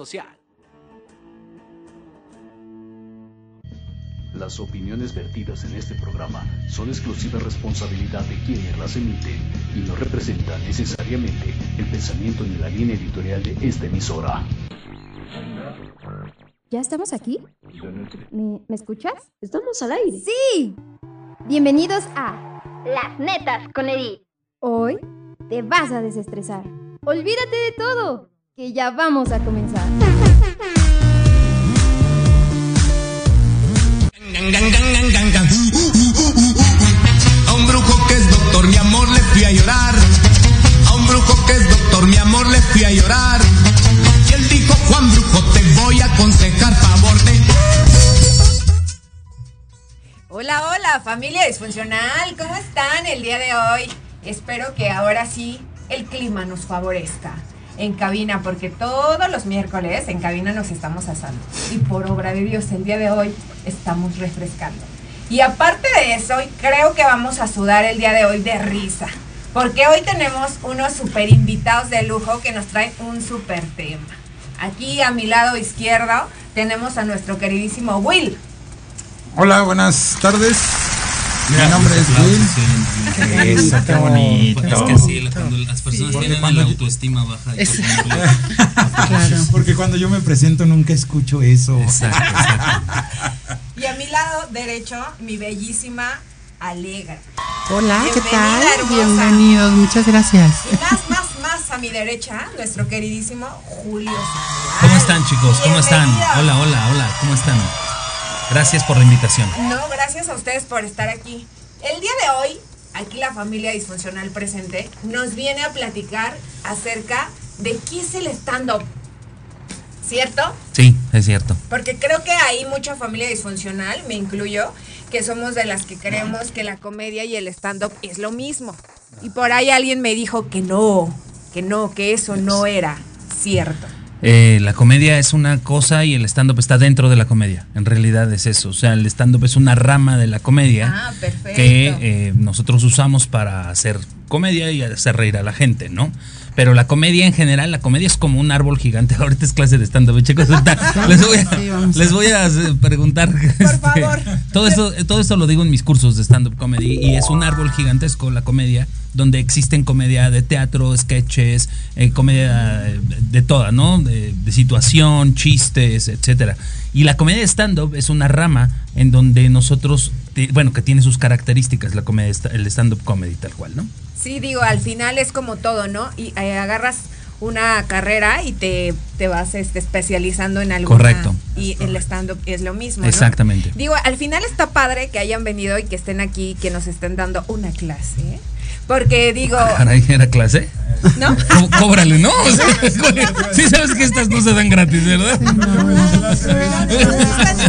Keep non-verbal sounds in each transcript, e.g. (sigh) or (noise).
social. Las opiniones vertidas en este programa son exclusiva responsabilidad de quienes las emiten y no representan necesariamente el pensamiento ni la línea editorial de esta emisora. ¿Ya estamos aquí? ¿Me, ¿me escuchas? Estamos al aire. ¡Sí! Bienvenidos a Las netas con Edith. Hoy te vas a desestresar. Olvídate de todo, que ya vamos a comenzar. A un brujo que es doctor, mi amor, le fui a llorar. A un brujo que es doctor, mi amor, le fui a llorar. Y él dijo, Juan Brujo, te voy a aconsejar favor de... Hola, hola, familia disfuncional, ¿cómo están el día de hoy? Espero que ahora sí el clima nos favorezca en cabina, porque todos los miércoles en cabina nos estamos asando. Y por obra de Dios, el día de hoy estamos refrescando. Y aparte de eso, creo que vamos a sudar el día de hoy de risa. Porque hoy tenemos unos super invitados de lujo que nos traen un super tema. Aquí a mi lado izquierdo tenemos a nuestro queridísimo Will. Hola, buenas tardes. Mi nombre es Will. Eso, qué bonito. Es que sí, cuando las personas tienen la yo- autoestima baja. (laughs) Claro. Porque cuando yo me presento nunca escucho eso. Exacto, exacto. Y a mi lado derecho, mi bellísima Alegra. Hola, ¿qué tal? hermosa. Bienvenidos, muchas gracias. Y más, más, más a mi derecha, nuestro queridísimo Julio. ¿Cómo están, chicos? ¿Cómo están? Hola, hola, hola. ¿Cómo están? Gracias por la invitación. No, gracias a ustedes por estar aquí. El día de hoy, aquí la familia disfuncional presente nos viene a platicar acerca de qué es el stand-up. ¿Cierto? Sí, es cierto. Porque creo que hay mucha familia disfuncional, me incluyo, que somos de las que creemos que la comedia y el stand-up es lo mismo. Y por ahí alguien me dijo que no, que no, que eso no era cierto. Eh, la comedia es una cosa y el stand-up está dentro de la comedia. En realidad es eso. O sea, el stand-up es una rama de la comedia Ah, que eh, nosotros usamos para hacer comedia y hacer reír a la gente, ¿no? Pero la comedia en general, la comedia es como un árbol gigante. (laughs) Ahorita es clase de stand-up, chicos. (laughs) Ahorita les voy a, Sí, les voy a eh, preguntar. este, favor. Todo esto, todo esto lo digo en mis cursos de stand-up comedy y es un árbol gigantesco la comedia, donde existen comedia de teatro, sketches, eh, comedia eh, de toda, ¿no? De, de situación, chistes, etcétera. Y la comedia de stand-up es una rama en donde nosotros, bueno, que tiene sus características la comedia, esta- el stand-up comedy tal cual, ¿no? Sí, digo, al final es como todo, ¿no? Y eh, agarras una carrera y te, te vas este, especializando en algo. Correcto. Y el stand-up es lo mismo. ¿no? Exactamente. Digo, al final está padre que hayan venido y que estén aquí, que nos estén dando una clase. ¿eh? Porque digo, Caray, ¿era clase? ¿no? Có- Cóbrale, ¿no? O sea, sí sabes que estas no se dan gratis, ¿verdad? Nos están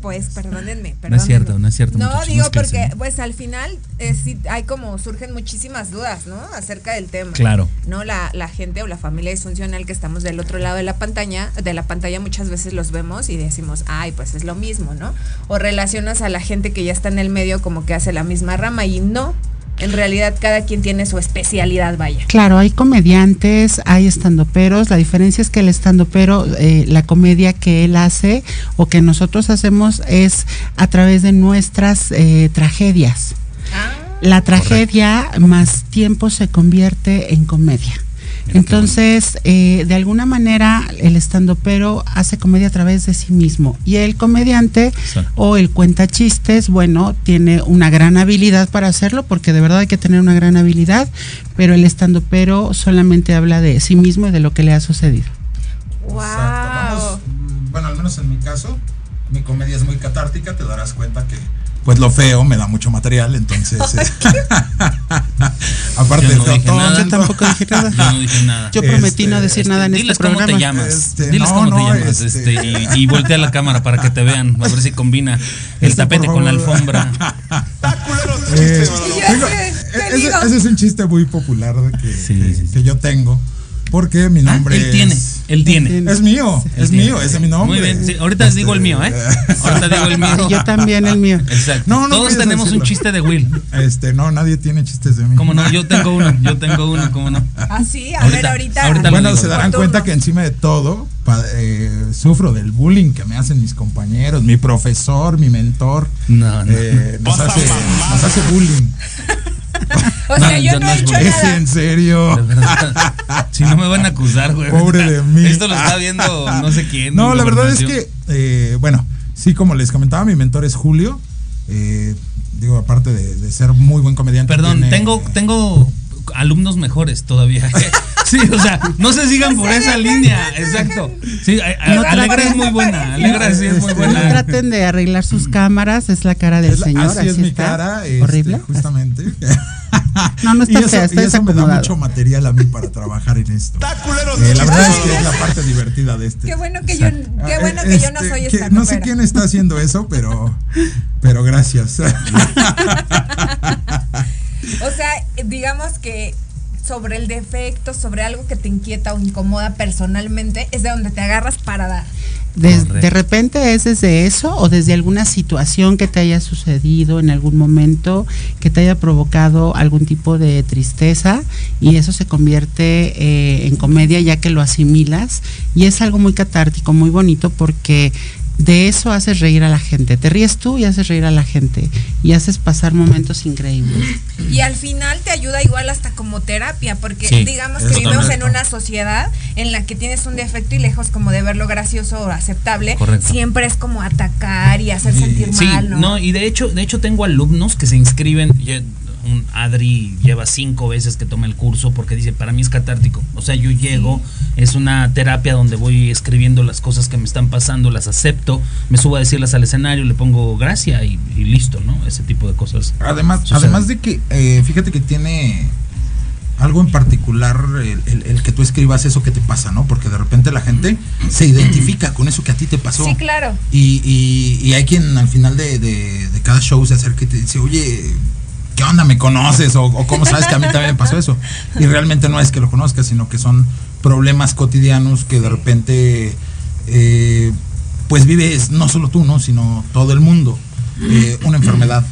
pues, perdónenme. No es cierto, perdónenme. no es cierto, No, digo no porque, pues, al final, eh, sí, hay como, surgen muchísimas dudas, ¿no? Acerca del tema. Claro. ¿no? La, la gente o la familia disfuncional que estamos del otro lado de la pantalla, de la pantalla muchas veces los vemos y decimos, ay, pues es lo mismo, ¿no? O relacionas a la gente que ya está en el medio como que hace la misma rama y no. En realidad cada quien tiene su especialidad, vaya. Claro, hay comediantes, hay estandoperos. La diferencia es que el estandopero, eh, la comedia que él hace o que nosotros hacemos es a través de nuestras eh, tragedias. La tragedia más tiempo se convierte en comedia. Entonces, eh, de alguna manera, el estandopero hace comedia a través de sí mismo. Y el comediante Exacto. o el cuenta chistes, bueno, tiene una gran habilidad para hacerlo, porque de verdad hay que tener una gran habilidad, pero el estandopero solamente habla de sí mismo y de lo que le ha sucedido. ¡Wow! Exacto. Vamos, mm, bueno, al menos en mi caso, mi comedia es muy catártica, te darás cuenta que pues lo feo me da mucho material, entonces (laughs) eh, (laughs) aparte Yo no dije nada. Yo tampoco dije nada. Yo no dije nada. Yo prometí no Este, decir nada en este Diles programa. cómo te llamas. Este, Diles no, cómo no, te llamas. este- Este, y, y voltea la cámara para que te vean. A ver si combina el Este, tapete con la alfombra. Eh, Y yo digo, sé, ¿qué ese, es un chiste muy popular que, Sí, que- sí, sí. que yo tengo. Porque mi nombre él tiene, él tiene. Es mío, es tiene. mío, ese es mi nombre. Muy bien, sí, ahorita les digo el mío, ¿eh? (laughs) Ahorita digo el mío. Y yo también el mío. Exacto. No, no Todos tenemos un chiste de Will. Este, no, nadie tiene chistes de mí. ¿Cómo no? Yo tengo uno, yo (laughs) tengo uno, ¿cómo no? Así, a Ahorita- ver, ahorita. ahorita lo Bueno, digo. se darán cuenta que encima de todo eh, sufro del bullying que me hacen mis compañeros, mi profesor, mi mentor. No, no. eh, nos, hace, nos hace bullying. (laughs) O sea, No, yo yo no no he hecho. Es nada. en serio. (laughs) Si no me van a acusar, güey. Pobre de mí. Esto lo está viendo no sé quién. No, la verdad es que, eh, bueno, sí, como les comentaba, mi mentor es Julio. Eh, digo, aparte de, de ser muy buen comediante. Perdón, tiene- tengo, tengo alumnos mejores todavía. Sí, o sea, no se sigan por esa línea. Exacto. Sí, No Alegra es muy buena. Alegra sí es muy Este, No buena. traten de arreglar sus cámaras, es la cara del es la- señor. así es mi está. cara. este, Horrible. Justamente. (laughs) No, no está y eso, fea, está y eso me da mucho material a mí para trabajar en esto. Eh, la verdad es que es la parte divertida de este. Qué bueno que yo, qué Ah, bueno eh, que yo no este, soy que esta No sé quién está haciendo eso, pero, pero gracias. (laughs) O sea, digamos que sobre el defecto, sobre algo que te inquieta o incomoda personalmente, es de donde te agarras para dar. De, repente es desde eso o desde alguna situación que te haya sucedido en algún momento que te haya provocado algún tipo de tristeza y eso se convierte eh, en comedia ya que lo asimilas y es algo muy catártico, muy bonito porque de eso haces reír a la gente, te ríes tú y haces reír a la gente y haces pasar momentos increíbles. Y al final te ayuda igual hasta como terapia, porque Sí, digamos que vivimos en una sociedad en la que tienes un defecto y lejos como de verlo gracioso o aceptable, Correcto. siempre es como atacar y hacer sentir Sí, mal, ¿no? no, y de hecho, de hecho tengo alumnos que se inscriben. Un Adri lleva cinco veces que toma el curso porque dice, para mí es catártico. O sea, yo llego, es una terapia donde voy escribiendo las cosas que me están pasando, las acepto, me subo a decirlas al escenario, le pongo gracia y, y listo, ¿no? Ese tipo de cosas. Además, además de que, eh, fíjate que tiene algo en particular el, el- el que tú escribas eso que te pasa, ¿no? Porque de repente la gente se identifica con eso que a ti te pasó. Sí, claro. Y, y- y hay quien al final de, de- de cada show se acerca y te dice, oye, ¿qué onda? ¿Me conoces? O, o cómo sabes que a mí también me pasó eso. Y realmente no es que lo conozcas, sino que son problemas cotidianos que de repente, eh, pues vives no solo tú, ¿no? Sino todo el mundo. Eh, una enfermedad,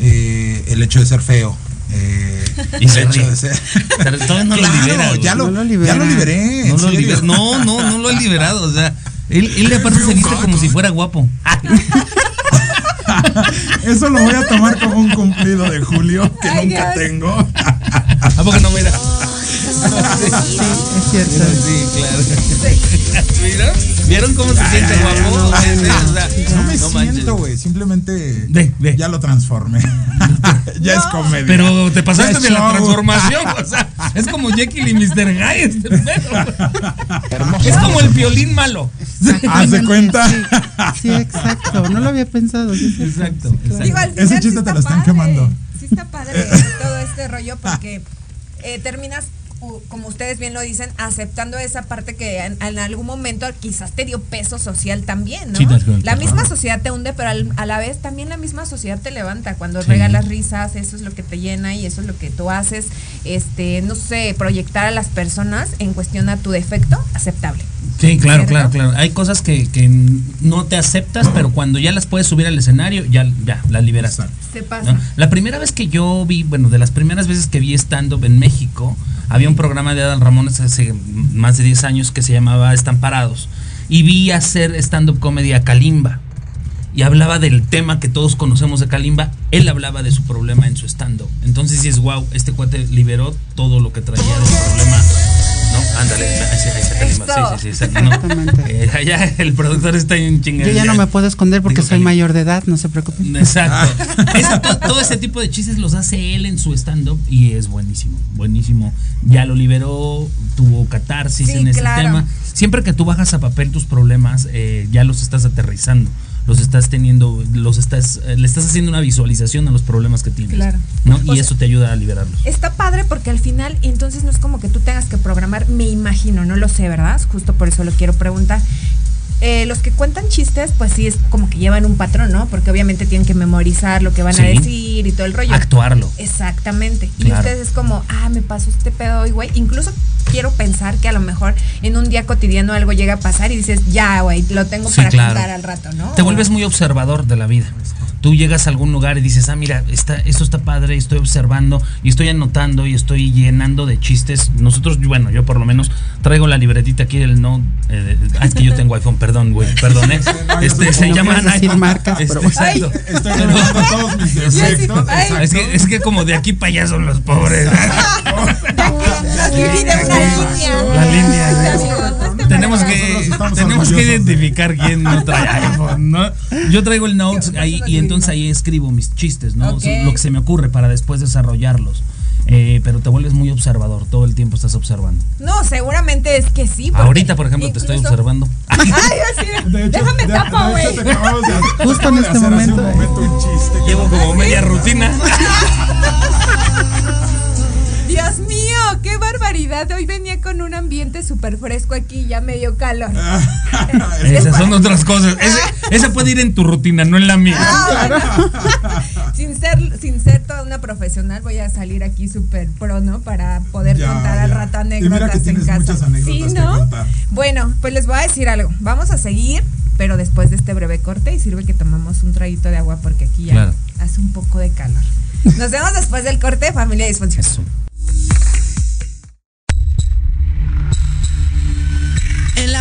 eh, el hecho de ser feo. eh, Y el se hecho de ser... (laughs) Pero todavía no Claro, lo libera. ya lo, No lo ya libera. lo liberé. No lo libera. No, no, no lo he liberado. O sea, él, él aparte se viste como si fuera guapo. (laughs) (laughs) Eso lo voy a tomar como un cumplido de Julio que Ay, nunca Dios. tengo. ¿A poco no mira? Sí, es cierto. Sí, claro. (laughs) ¿Vieron? ¿Vieron cómo se siente guapo? No (laughs) me siento, güey. Simplemente Ve, ve. ya lo transformé. (laughs) ya es comedia. Pero te pasaste de la transformación, o sea, es como Jekyll y Mr. Hyde este pedo. Es como el violín malo. Haz de cuenta. Sí, exacto. No lo había pensado. sí, sí, sí. Exacto, exacto. Digo, al Ese chiste sí te lo están padre. quemando. Sí está padre todo este rollo porque eh, terminas, como ustedes bien lo dicen, aceptando esa parte que en, en algún momento quizás te dio peso social también, ¿no? Sí, la misma sociedad te hunde, pero al- a la vez también la misma sociedad te levanta. Cuando Sí. regalas risas, eso es lo que te llena y eso es lo que tú haces. Este, no sé, proyectar a las personas en cuestión a tu defecto, aceptable. Sí, claro, ¿Cierto? claro, claro. Hay cosas que, que no te aceptas, pero cuando ya las puedes subir al escenario, ya, ya, las liberas. Se pasa. ¿no? La primera vez que yo vi, bueno, de las primeras veces que vi stand-up en México, había un programa de Adal Ramones hace más de 10 años que se llamaba Estamparados. Y vi hacer stand-up comedy a Kalimba. Y hablaba del tema que todos conocemos de Kalimba. Él hablaba de su problema en su stand-up. Entonces dices, wow, este cuate liberó todo lo que traía de su problema. ¿No? Ándale. Sí, sí, sí. ¿no? Exactamente. Eh, allá el productor está en chingada. Yo ya no me puedo esconder porque Digo, soy mayor de edad, no se preocupen. Exacto. Eso, to- todo, ese tipo de chistes los hace él en su stand-up y es buenísimo, buenísimo. Ya lo liberó, tuvo catarsis Sí, en ese claro. tema. Siempre que tú bajas a papel tus problemas, eh, ya los estás aterrizando, los estás teniendo, los estás, eh, le estás haciendo una visualización a los problemas que tienes. Claro. ¿no? O Y sea- eso te ayuda a liberarlos. Está padre porque al final, entonces no es como que tú tengas que programar, me imagino, no lo sé, ¿verdad? Justo por eso lo quiero preguntar. Eh, los que cuentan chistes, pues sí es como que llevan un patrón, ¿no? Porque obviamente tienen que memorizar lo que van a decir y todo el rollo. Actuarlo. Exactamente. Y ustedes es como, ah, me pasó este pedo hoy, güey. Incluso quiero pensar que a lo mejor en un día cotidiano algo llega a pasar y dices, ya, güey, lo tengo Sí, para claro. contar al rato, ¿no? Te vuelves muy observador de la vida. Tú llegas a algún lugar y dices, ah, mira, está, esto está padre, y estoy observando y estoy anotando y estoy llenando de chistes. Nosotros, bueno, yo por lo menos traigo la libretita aquí del no. eh, ah, es que yo tengo iPhone, perdón, güey, perdón, ¿eh? Este, se no llama puedes decir iPhone. marcas, Este, pero- exacto. Estoy grabando todos mis defectos. Ay. Es que, es que como de aquí para allá son los pobres. La línea. Tenemos que tenemos que identificar quién no trae iPhone, ¿no? Yo traigo el notes ahí y entonces ahí escribo mis chistes, ¿no? Lo que se me ocurre para después desarrollarlos. Eh, pero te vuelves muy observador, todo el tiempo estás observando. No, seguramente es que sí. Ahorita, por ejemplo, te estoy observando. (laughs) Ay, así de- De hecho, déjame de- de güey. (laughs) Justo en este hacer hace momento, un momento un chiste. Llevo como media rutina. (laughs) Dios mío, barbaridad. Hoy venía con un ambiente súper fresco aquí, ya me dio calor. (laughs) (laughs) Esas son otras cosas. (laughs) Ese- esa puede ir en tu rutina, no en la mía. sin ser, sin ser toda una profesional, voy a salir aquí súper pro, ¿no? Para poder Ya, contar al ya. rato Y mira anécdotas en tienes casa. muchas anécdotas sí, ¿no? Bueno, pues les voy a decir algo. Vamos a seguir, pero después de este breve corte y sirve que tomamos un traguito de agua porque aquí ya Claro. hace un poco de calor. Nos vemos después del corte, familia disfuncional.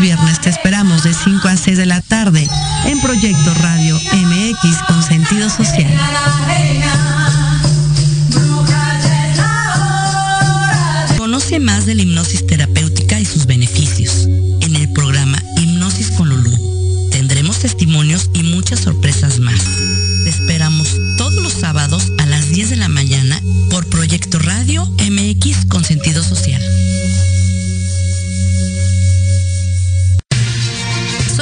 Viernes te esperamos de 5 a 6 de la tarde en Proyecto Radio MX con sentido social. Conoce más de la hipnosis terapéutica y sus beneficios. En el programa Hipnosis con Lulú tendremos testimonios y muchas sorpresas más. Te esperamos todos los sábados a las 10 de la mañana por Proyecto Radio MX con sentido social.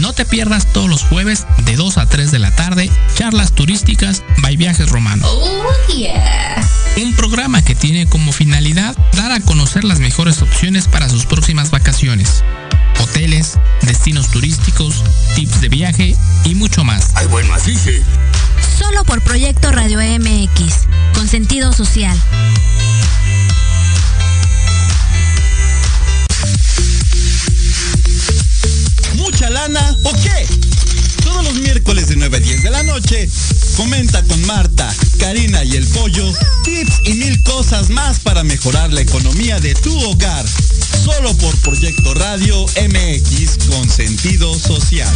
No te pierdas todos los jueves de 2 a 3 de la tarde charlas turísticas by Viajes Romanos. Un programa que tiene como finalidad dar a conocer las mejores opciones para sus próximas vacaciones. Hoteles, destinos turísticos, tips de viaje y mucho más. Ay, bueno, así sí. Solo por Proyecto Radio MX, con sentido social. ¿Mucha lana o qué? Todos los miércoles de 9 a 10 de la noche, comenta con Marta, Karina y el Pollo tips y mil cosas más para mejorar la economía de tu hogar. Solo por Proyecto Radio MX con sentido social.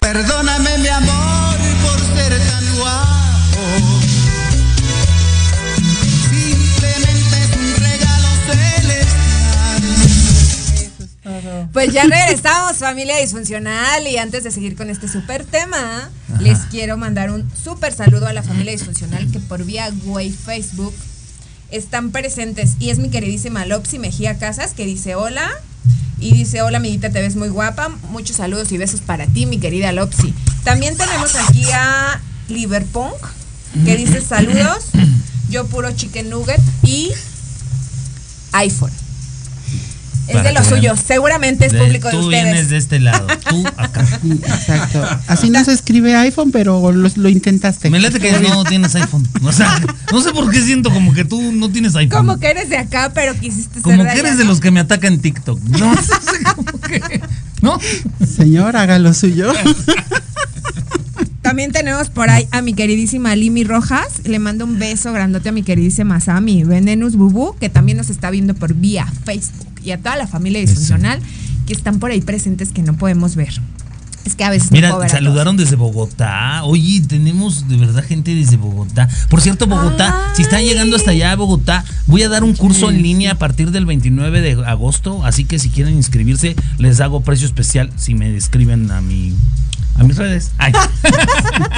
Perdóname mi amor Pues ya regresamos, familia disfuncional. Y antes de seguir con este súper tema, les quiero mandar un súper saludo a la familia disfuncional que por vía Way Facebook están presentes. Y es mi queridísima Lopsy Mejía Casas que dice hola. Y dice, hola amiguita, te ves muy guapa. Muchos saludos y besos para ti, mi querida Lopsy. También tenemos aquí a Liverpunk, que dice saludos. Yo puro chicken nugget y iPhone. Es de vean. suyos. Seguramente es De- público de tú vienes ustedes. de este lado, tú acá. (laughs) Exacto. Así no se escribe iPhone, pero lo, lo intentaste. Me late que no tienes iPhone. O sea, no sé por qué siento como que tú no tienes iPhone. Como que eres de acá, pero quisiste ser Como de que allá, eres de los que me atacan en TikTok. No, (laughs) sé, como que. ¿No? Señor, haga lo suyo. (laughs) También tenemos por ahí a mi queridísima Limi Rojas. Le mando un beso grandote a mi queridísima Sami Venenus Bubu, que también nos está viendo por vía Facebook. Y a toda la familia disfuncional que están por ahí presentes que no podemos ver. Es que a veces no Mira, puedo ver a saludaron desde Bogotá. Oye, tenemos de verdad gente desde Bogotá. Por cierto, Bogotá, si están llegando hasta allá a Bogotá, voy a dar un curso en línea a partir del 29 de agosto. Así que si quieren inscribirse, les hago precio especial si me escriben a mi a mis redes. Ay.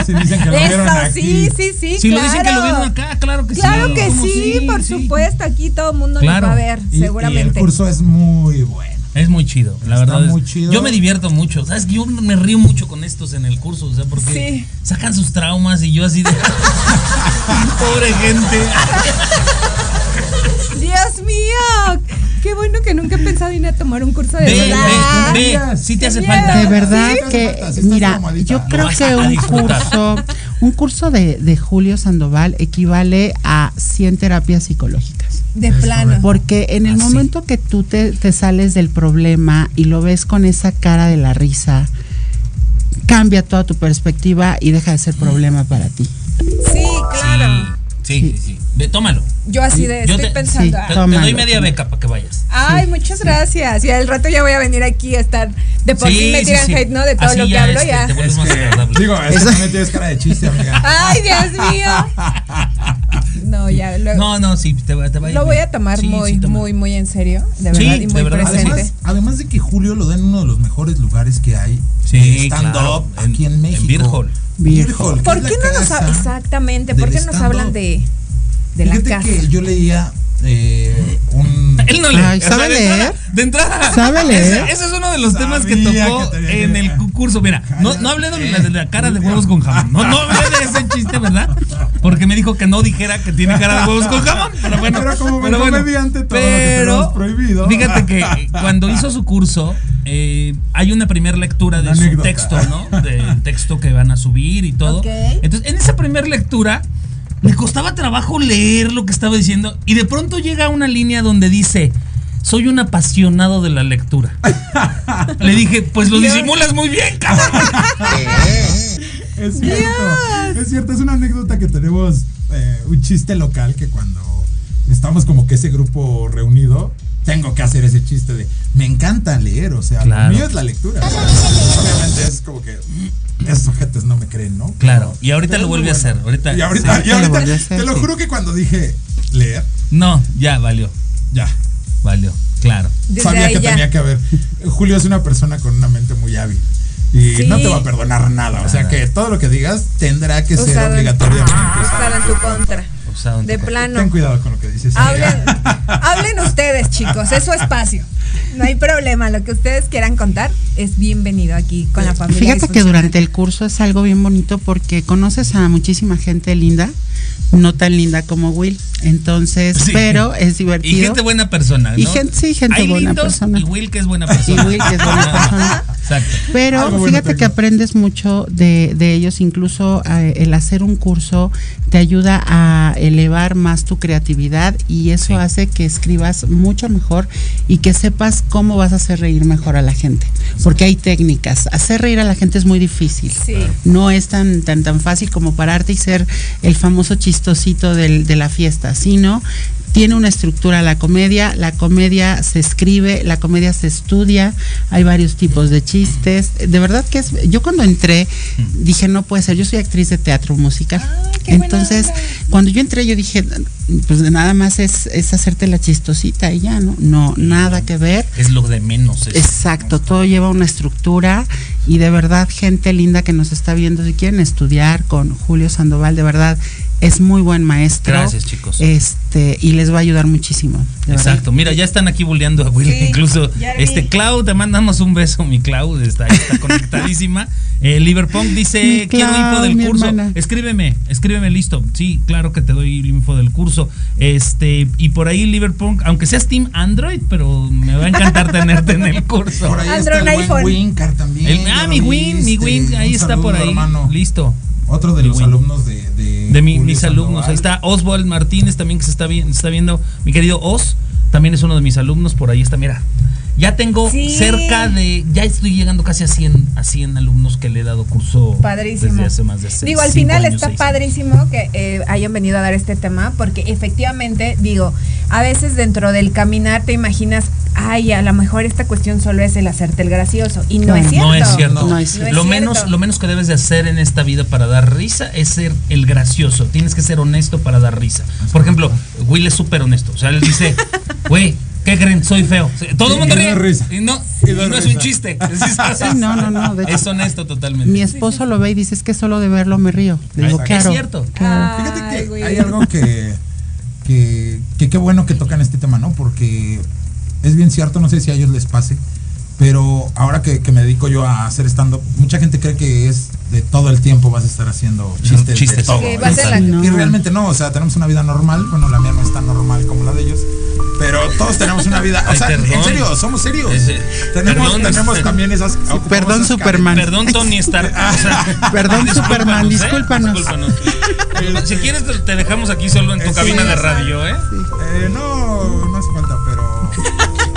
Si dicen que lo Eso, vieron aquí. sí, sí, sí. Si lo claro. dicen que lo vieron acá, claro que sí. Claro que ¿Cómo sí, por supuesto. Aquí todo el mundo Claro. va a ver, Y- Y, el seguramente. curso es muy bueno. Es muy chido, la Está verdad. es- muy chido. Yo me divierto mucho. ¿Sabes? Yo me río mucho con estos en el curso, o sea, porque Sí. sacan sus traumas y yo así de. (laughs) Pobre gente. Dios mío, qué bueno que nunca he pensado en ir a tomar un curso de Ve, verdad. ve, ve, sí te hace falta. De verdad Sí, que, sí, mira, yo creo que un curso, un curso de, de Julio Sandoval equivale a 100 terapias psicológicas. De plano. Porque en el Así. momento que tú te, te sales del problema y lo ves con esa cara de la risa, cambia toda tu perspectiva y deja de ser problema para ti. Sí, claro. Sí, sí, sí. tómalo. Yo así de, Yo estoy te- pensando. sí, ah, Te, doy media tómalo. beca para que vayas. Ay, muchas gracias. Y al rato ya voy a venir aquí a estar. De por sí, me tiran hate, ¿no? De todo Así lo que ya, hablo este, ya. Te vuelves más agradable. Digo, eso también tienes cara de chiste, amiga. Ay, Dios mío. (laughs) No, ya luego. No, no, sí, te, te va a ir lo voy a tomar Sí, muy, sí, muy, muy en serio. De Sí, verdad, y de muy verdad, presente. Además, además de que Julio lo da en uno de los mejores lugares que hay Sí, de stand-up claro, aquí en México. En Beer Hall. Beer ¿Por qué no nos hablan? Exactamente, ¿por qué nos hablan de, de la Fíjate casa? que yo leía eh, un... Él no lee. Ay, o sea, ¿sabe de entrada- leer? De entrada. ¿Sabe leer? Ese, ese es uno de los Sabía temas que tocó que en el leer. curso. Mira, no, no hablé de la, de la cara de huevos con jamón. No, no hablé de ese chiste, ¿verdad? Porque me dijo que no dijera que tiene cara de huevos con jamón. Pero bueno. Pero como pero bueno. comediante, todo lo que Pero, prohibido. Fíjate que cuando hizo su curso, eh, hay una primera lectura de Una su anécdota. texto, ¿no? Del texto que van a subir y todo. Ok. Entonces, en esa primera lectura, me costaba trabajo leer lo que estaba diciendo. Y de pronto llega una línea donde dice. Soy un apasionado de la lectura. Le dije, pues lo disimulas muy bien, cabrón. Es cierto, es cierto, es una anécdota que tenemos, eh, un chiste local que cuando estamos como que ese grupo reunido, tengo que hacer ese chiste de, me encanta leer, o sea, Claro. lo mío es la lectura. Obviamente es como que, mm, esos ojetes no me creen, ¿no? Claro, Pero- y ahorita lo vuelve a hacer. Ahorita, Y ahorita, sí. y lo ahorita, hacer, te lo sí. juro que cuando dije leer, No, ya valió, ya, valió, claro. Desde sabía que ya. tenía que haber. Julio es una persona con una mente muy hábil. Y Sí. no te va a perdonar nada. O sea que todo lo que digas tendrá que ser Usado obligatoriamente. Usado en tu contra. Usado en De tu- plano. Ten cuidado con lo que dices. Hablen, hablen ustedes, chicos, es su espacio. No hay problema, lo que ustedes quieran contar es bienvenido aquí con la familia. Fíjate que durante el curso es algo bien bonito porque conoces a muchísima gente linda, no tan linda como Will. Entonces, Sí. pero es Y divertido. gente buena persona, ¿no? Y gente- sí, gente Hay buena lindos persona. Y Will que es buena persona. Y Will que es buena persona. Exacto. Pero Algo bueno fíjate que aprendes mucho de, de ellos, incluso eh, el hacer un curso te ayuda a elevar más tu creatividad y eso Sí. hace que escribas mucho mejor y que sepas cómo vas a hacer reír mejor a la gente. Porque hay técnicas. Hacer reír a la gente es muy difícil. Sí. No es tan, tan, tan fácil como pararte y ser el famoso chistosito del- de la fiesta, sino tiene una estructura la comedia, la comedia se escribe, la comedia se estudia, hay varios tipos de chistes. De verdad que es, yo cuando entré dije, no puede ser, yo soy actriz de teatro musical. Ah, Entonces, cuando yo entré yo dije, pues nada más es, es hacerte la chistosita y ya, ¿no? No, nada que ver. Es lo de menos. eso. Exacto, todo lleva una estructura y de verdad gente linda que nos está viendo, si quieren estudiar con Julio Sandoval, de verdad es muy buen maestro. Gracias, chicos. Este, y les va a ayudar muchísimo. verdad. Exacto, mira, ya están aquí bulleando a Will. Sí, Incluso, este, Clau, te mandamos un beso, mi Clau, está, está (laughs) conectadísima. Eh, Liverpunk dice, quiero info del curso. hermana. Escríbeme, escríbeme, listo. Sí, claro que te doy info del curso. Este, y por ahí Liverpunk, aunque seas Team Android, pero me va a encantar (laughs) tenerte en el curso. Por ahí está Android, el iPhone. Wincar también. El- ah, mi Win, mi viste. Win, ahí Un está saludo, por ahí. hermano. Listo. Otro de Mi los Win. alumnos de. De, De mi- Julio mis alumnos. Sandoval. Ahí está Oswald Martínez también que se está, vi- está viendo. Mi querido Os también es uno de mis alumnos. Por ahí está, mira. Ya tengo Sí. cerca de. Ya estoy llegando casi a 100, a 100 alumnos que le he dado curso Padrísimo. desde hace más de seis, Digo, al final años, está años. padrísimo que eh, hayan venido a dar este tema, porque efectivamente, digo, a veces dentro del caminar te imaginas, ay, a lo mejor esta cuestión solo es el hacerte el gracioso. Y no es cierto. No es cierto. No es cierto. lo, menos, cierto. lo menos que debes de hacer en esta vida para dar risa es ser el gracioso. Tienes que ser honesto para dar risa. Por ejemplo, Will es súper honesto. O sea, él dice, (laughs) güey, ¿qué creen? Soy feo. Todo el mundo ríe. risa. Y no, Y y da no es un chiste. (laughs) Sí, no, no, no, de hecho- es honesto totalmente. Mi esposo lo ve y dice, es que solo de verlo me río. Le digo, Es claro. cierto. claro. Fíjate que güey. hay algo que, que, que qué bueno que tocan este tema, ¿no? Porque es bien cierto, no sé si a ellos les pase, pero ahora que, que me dedico yo a hacer stand-up, mucha gente cree que es de todo el tiempo vas a estar haciendo chistes, de Chistes. todo. Que va a ser la- No. Y realmente no, o sea, tenemos una vida normal, bueno, la mía no es tan normal como la de ellos, pero todos tenemos una vida, o sea, en serio, somos serios. Ese- tenemos perdón, tenemos también esas... perdón, esas Superman. Perdón, Tony Stark. (laughs) O sea, Perdón, Superman, ¿eh? discúlpanos. Discúlpanos. Si quieres, te- te dejamos aquí solo en tu Sí. cabina de radio, ¿eh? Eh, no,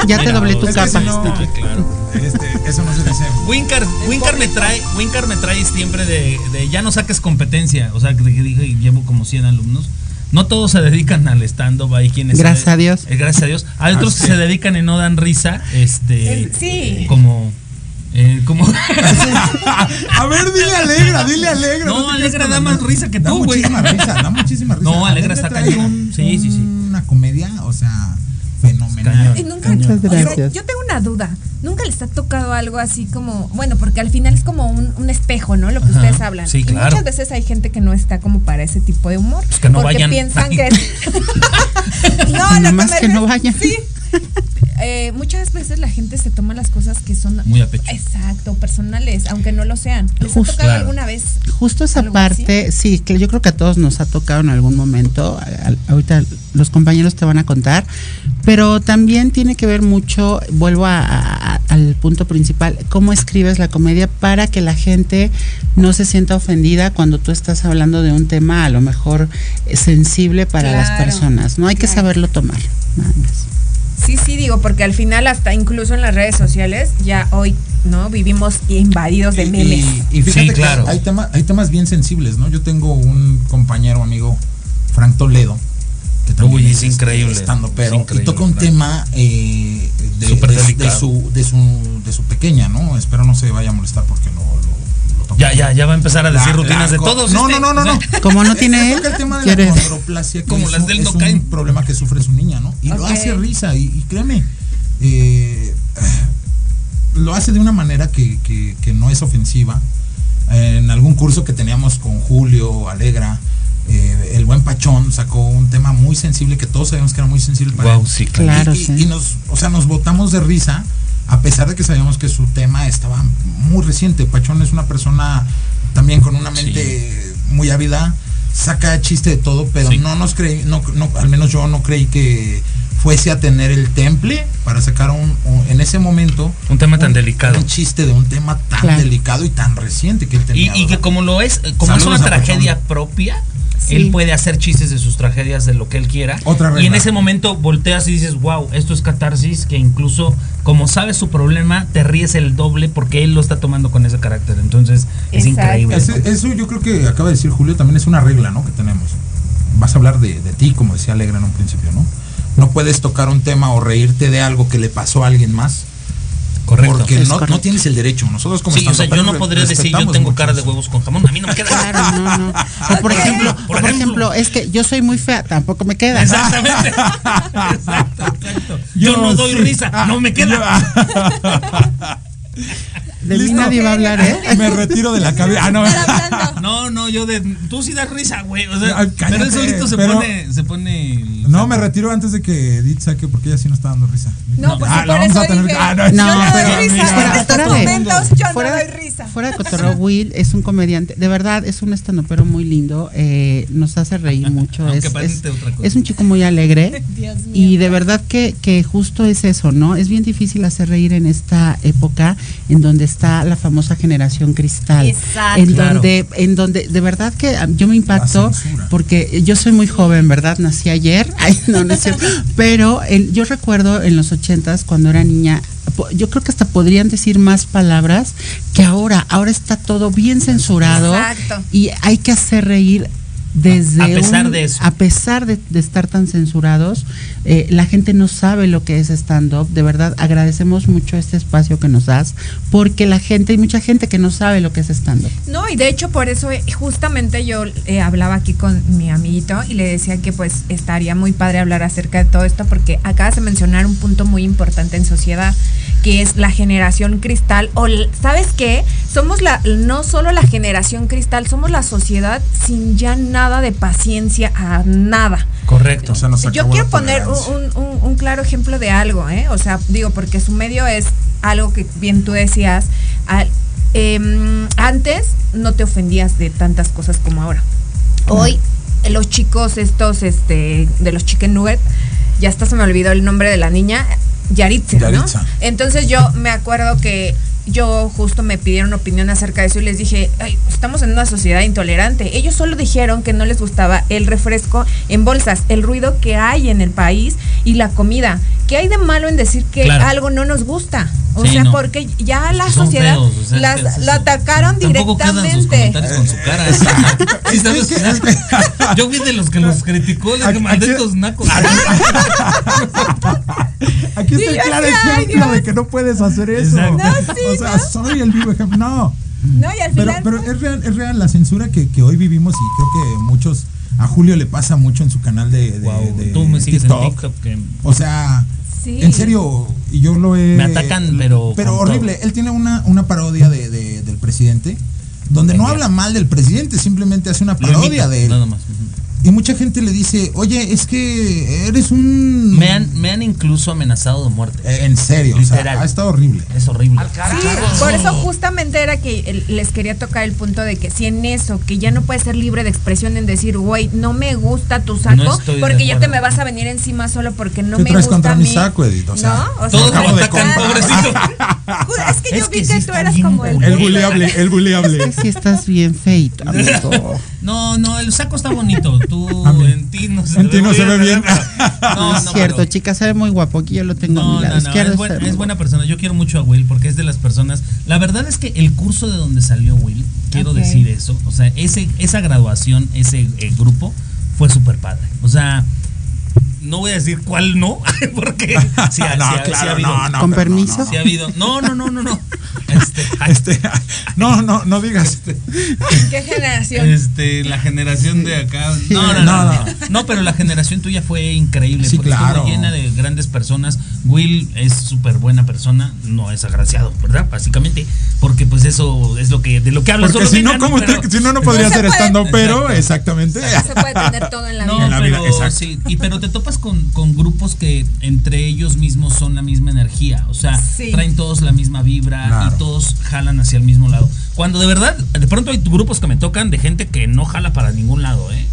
Ya te doblé tu capa. si no- Ah, claro. Este, eso no se dice. Wincar, Wincar me trae, Wincar me trae siempre de, de ya no saques competencia, o sea, que dije llevo como 100 alumnos. No todos se dedican al stand-up, hay quienes Gracias se- a Dios. eh, gracias a Dios. Hay otros Ah, que sí. se dedican y no dan risa, este sí. como eh, como (laughs) (laughs) A ver, dile alegra, dile alegra. No, Alegra da más risa que Da tú, güey. muchísima risa, da muchísima (laughs) risa. No, Alegra está cañona. un- Sí, sí, sí. Una comedia, o sea, fenomenal. Cañón. Y nunca, Muchas oye, gracias. yo tengo una duda. ¿Nunca les ha tocado algo así como, bueno, porque al final es como un, un espejo, ¿no? Lo que Ajá, ustedes hablan. sí, Y claro. muchas veces hay gente que no está como para ese tipo de humor. Pues que no porque vayan. piensan (laughs) que es... (laughs) (laughs) no, lo Nomás me que no vayan. Sí. Eh, muchas veces la gente se toma las cosas que son Muy a pecho. exacto personales aunque no lo sean les Justo. ha tocado Claro. alguna vez Justo esa ¿Algo parte, sí, que yo creo que a todos nos ha tocado en algún momento. Ahorita los compañeros te van a contar, pero también tiene que ver mucho, vuelvo a- a- al punto principal, cómo escribes la comedia para que la gente no se sienta ofendida cuando tú estás hablando de un tema a lo mejor sensible para las personas. No hay que claro. saberlo tomar. nada más. Sí, sí, digo, porque al final hasta incluso en las redes sociales ya hoy, ¿no? Vivimos invadidos de memes. Y, y fíjate Sí, claro. que hay, tema- hay temas bien sensibles, ¿no? Yo tengo un compañero, amigo, Frank Toledo, que también Uy, es increíble, estando es pero increíble, y toca un Frank. tema eh, de, su, de, su, de su pequeña, ¿no? Espero no se vaya a molestar porque lo, lo. Ya, ya, ya va a empezar a decir La- rutinas de todos. No, este. no, no, no, no. Como no tiene él, el tema de la condroplasia, que Como es las del es un problema que sufre su niña, ¿no? Y lo hace risa, y, y créeme, eh, lo hace de una manera que, que- que no es ofensiva. En algún curso que teníamos con Julio, Alegra, eh, el buen Pachón sacó un tema muy sensible que todos sabemos que era muy sensible para Guau, él. sí, Claro, y, y- sí. y nos, o sea, nos botamos de risa, a pesar de que sabíamos que su tema estaba muy reciente. Pachón es una persona también con una mente muy ávida, saca chiste de todo, pero Sí. no nos creí, no, no, al menos yo no creí que fuese a tener el temple para sacar un, un- en ese momento Un tema tan delicado. un chiste de un tema tan Claro. delicado y tan reciente que él Y, tenía. y que como lo es, como es una tragedia propia, Sí. él puede hacer chistes de sus tragedias de lo que él quiera. Otra y en ese momento volteas y dices, wow, esto es catarsis, que incluso como sabes su problema, te ríes el doble porque él lo está tomando con ese carácter. Entonces es Exacto. increíble. Ese- eso yo creo que acaba de decir Julio, también es una regla, ¿no? Que tenemos. Vas a hablar de, de ti, como decía Alegra en un principio, ¿no? No puedes tocar un tema o reírte de algo que le pasó a alguien más. Correcto. Porque no, correcto. no tienes el derecho. Nosotros como Sí, o sea, yo no podría decir yo tengo cara de huevos con jamón. A mí no me queda. Claro, no, no. O por (laughs) ejemplo, por ejemplo, es que yo soy muy fea, tampoco me queda. Exactamente. (laughs) Exacto, exacto. Yo, Yo no doy sí. risa, no me queda. (laughs) De mí Listo. nadie va a hablar, ¿eh? (laughs) Me retiro de la cabina. Ah, no. (laughs) No, no, yo de. Tú sí das risa, güey. O sea, Ay, pero él solito se pero- pone. Se pone. No, me retiro antes de que Edith saque porque ella sí no está dando risa. No, pues ah, por la vamos eso a tener dije, que- ah, yo no doy pero risa. fuera- en estos fuera de- momentos yo fuera no doy risa. Fuera de cotorreo, Will es un comediante, de verdad es un estandopero muy lindo, eh, nos hace reír (laughs) mucho, Aunque es, es, aparente otra cosa. es un chico muy alegre Dios mío. y de verdad que, que justo es eso, ¿no? Es bien difícil hacer reír en esta época en donde está la famosa generación cristal, Exacto. en Claro. donde, en donde de verdad que yo me censura. porque yo soy muy joven, ¿verdad? Nací ayer, (laughs) Ay, no, no es cierto. pero el- yo recuerdo en los ochentas cuando era niña, yo creo que hasta podrían decir más palabras que ahora, ahora está todo bien censurado Exacto. y hay que hacer reír desde A pesar un- de eso. a pesar de, de estar tan censurados eh, la gente no sabe lo que es stand up de verdad agradecemos mucho este espacio que nos das porque la gente hay mucha gente que no sabe lo que es stand up No, y de hecho por eso eh, justamente yo eh, hablaba aquí con mi amiguito y le decía que pues estaría muy padre hablar acerca de todo esto porque acabas de mencionar un punto muy importante en sociedad que es la generación cristal o sabes qué somos la no solo la generación cristal somos la sociedad sin ya nada de paciencia a nada Correcto. O sea, nos yo quiero poner un, un- un claro ejemplo de algo, ¿eh? O sea, digo, porque su medio es algo que bien tú decías. al- em, antes no te ofendías de tantas cosas como ahora. Hoy, los chicos estos, este, de los chicken nugget, ya hasta se me olvidó el nombre de la niña, Yaritza, ¿no? Yaritza. Entonces yo me acuerdo que yo justo me pidieron opinión acerca de eso y les dije, "Ay, estamos en una sociedad intolerante. Ellos solo dijeron que no les gustaba el refresco en bolsas, el ruido que hay en el país y la comida. ¿Qué hay de malo en decir que Claro. algo no nos gusta? O Sí, sea, no. porque ya la Son sociedad feos, o sea, las- ¿qué es la atacaron sus directamente. comentarios con su cara. (laughs) Sí, ¿sabes? Yo fui de los que los criticó, les Aquí- mandé aquí- estos nacos. Aquí (laughs) está Y el claro decía, "Ay, ejemplo de Dios". que no puedes hacer eso. Exacto. No, sí, o sea, soy el vivo ejemplo. No. No, y al Pero, final. pero es real, es real la censura que, que hoy vivimos y creo que muchos a Julio le pasa mucho en su canal de, de- Wow, de tú me sigues TikTok. en TikTok. que- O sea, Sí. en serio, y yo lo he. Me atacan, pero Pero horrible. todo. Él tiene una, una parodia de, de- del presidente, donde no habla mal del presidente, simplemente hace una parodia de él. nada más. Y mucha gente le dice, oye, es que eres un. Me han, me han incluso amenazado de muerte. Eh, En serio, o Literal. sea, ha estado horrible. Es horrible. Sí, por eso justamente era que les quería tocar el punto de que si en eso, que ya no puedes ser libre de expresión en decir, güey, no me gusta tu saco, No porque ya te me vas a venir encima solo porque no ¿Qué me gusta contra a mi mí. saco, Edith? O sea, ¿No? O sea, acabo me de atacan, comprar. pobrecito. (laughs) es que yo Es vi que que, sí tú está eras como el... El buleable, el buleable. si estás bien feito amigo (laughs) No, no, el saco está bonito. Tú A en ti no se En ti no se ve bien. (laughs) No, No es cierto, pero- chica, se ve muy guapo. Aquí yo lo tengo a No, mi lado no, no, izquierdo. es, buen- ve buena persona. Yo quiero mucho a Will porque es de las personas. La verdad es que el curso de donde salió Will, quiero decir eso. O sea, ese, esa graduación, ese eh, grupo, fue súper padre. O sea, no voy a decir cuál no, (laughs) porque (laughs) ha- No, sí ha- sí ha claro, habido. no, no, ¿Con permiso? no. Sí ha habido. No, no, no, no, no. (laughs) Este, Este, no, no, no digas. ¿Qué generación? este, la generación de acá. No, no, no. No, No, no. No, pero la generación tuya fue increíble. Sí, porque claro. Estuvo llena de grandes personas. Will es súper buena persona. No es agraciado, ¿verdad? Básicamente. Porque pues eso es lo que, de lo que habla Porque solo si no, ¿cómo Pero- te- si no, no podría ser estando, pero Exacto. exactamente. No se puede tener todo en la No, vida. En la vida, pero exacto. sí, y pero te topas con, con grupos que entre ellos mismos son la misma energía, o sea, Sí. traen todos la misma vibra Claro. y todos jalan hacia el mismo lado. Cuando de verdad, de pronto hay grupos que me tocan de gente que no jala para ningún lado, ¿eh?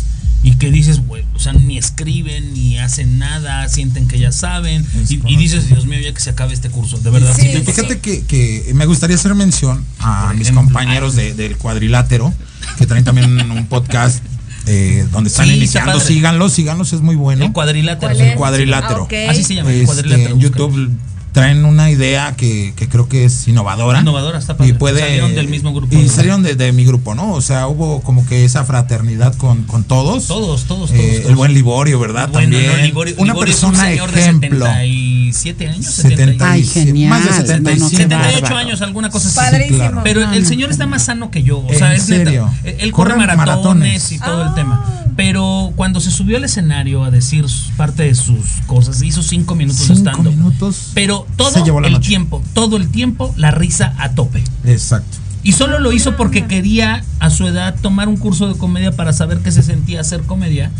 Y que dices, güey, o sea, ni escriben, ni hacen nada, sienten que ya saben. Y, dices, Dios mío, ya que se acabe este curso, de verdad. Sí, sí. Fíjate que, que me gustaría hacer mención a Por mis ejemplo. compañeros de- del cuadrilátero, que traen también un podcast eh, donde están Sí, iniciando. padre. Síganlos, síganlos, es muy bueno. El cuadrilátero. ¿Cuál sí. es? cuadrilátero. Ah, ok. Así se llama, el Este, cuadrilátero. en YouTube traen una idea que, que creo que es innovadora. Innovadora, está padre. Y puede, Salieron del mismo grupo. Y salieron de, de mi grupo, ¿no? O sea, hubo como que esa fraternidad con, con todos. Todos, todos, todos. Eh, todos. el buen Liborio, ¿verdad? Bueno, También. no, Liborio- una Liborio es un persona señor de ejemplo. 77 años. 70, Ay, genial. Más de 75. 78 bárbaro. años, alguna cosa así. Padrísimo. claro. Pero el, señor está más sano que yo. O ¿En sea, es neta. serio? Él él corre Corre maratones, maratones. y todo Ah. el tema. Pero cuando se subió al escenario a decir parte de sus cosas, hizo cinco minutos de Cinco stand minutos. Pero Todo llevó la el noche. tiempo, todo el tiempo, la risa a tope. Exacto. Y solo lo hizo porque quería a su edad tomar un curso de comedia para saber qué se sentía hacer comedia.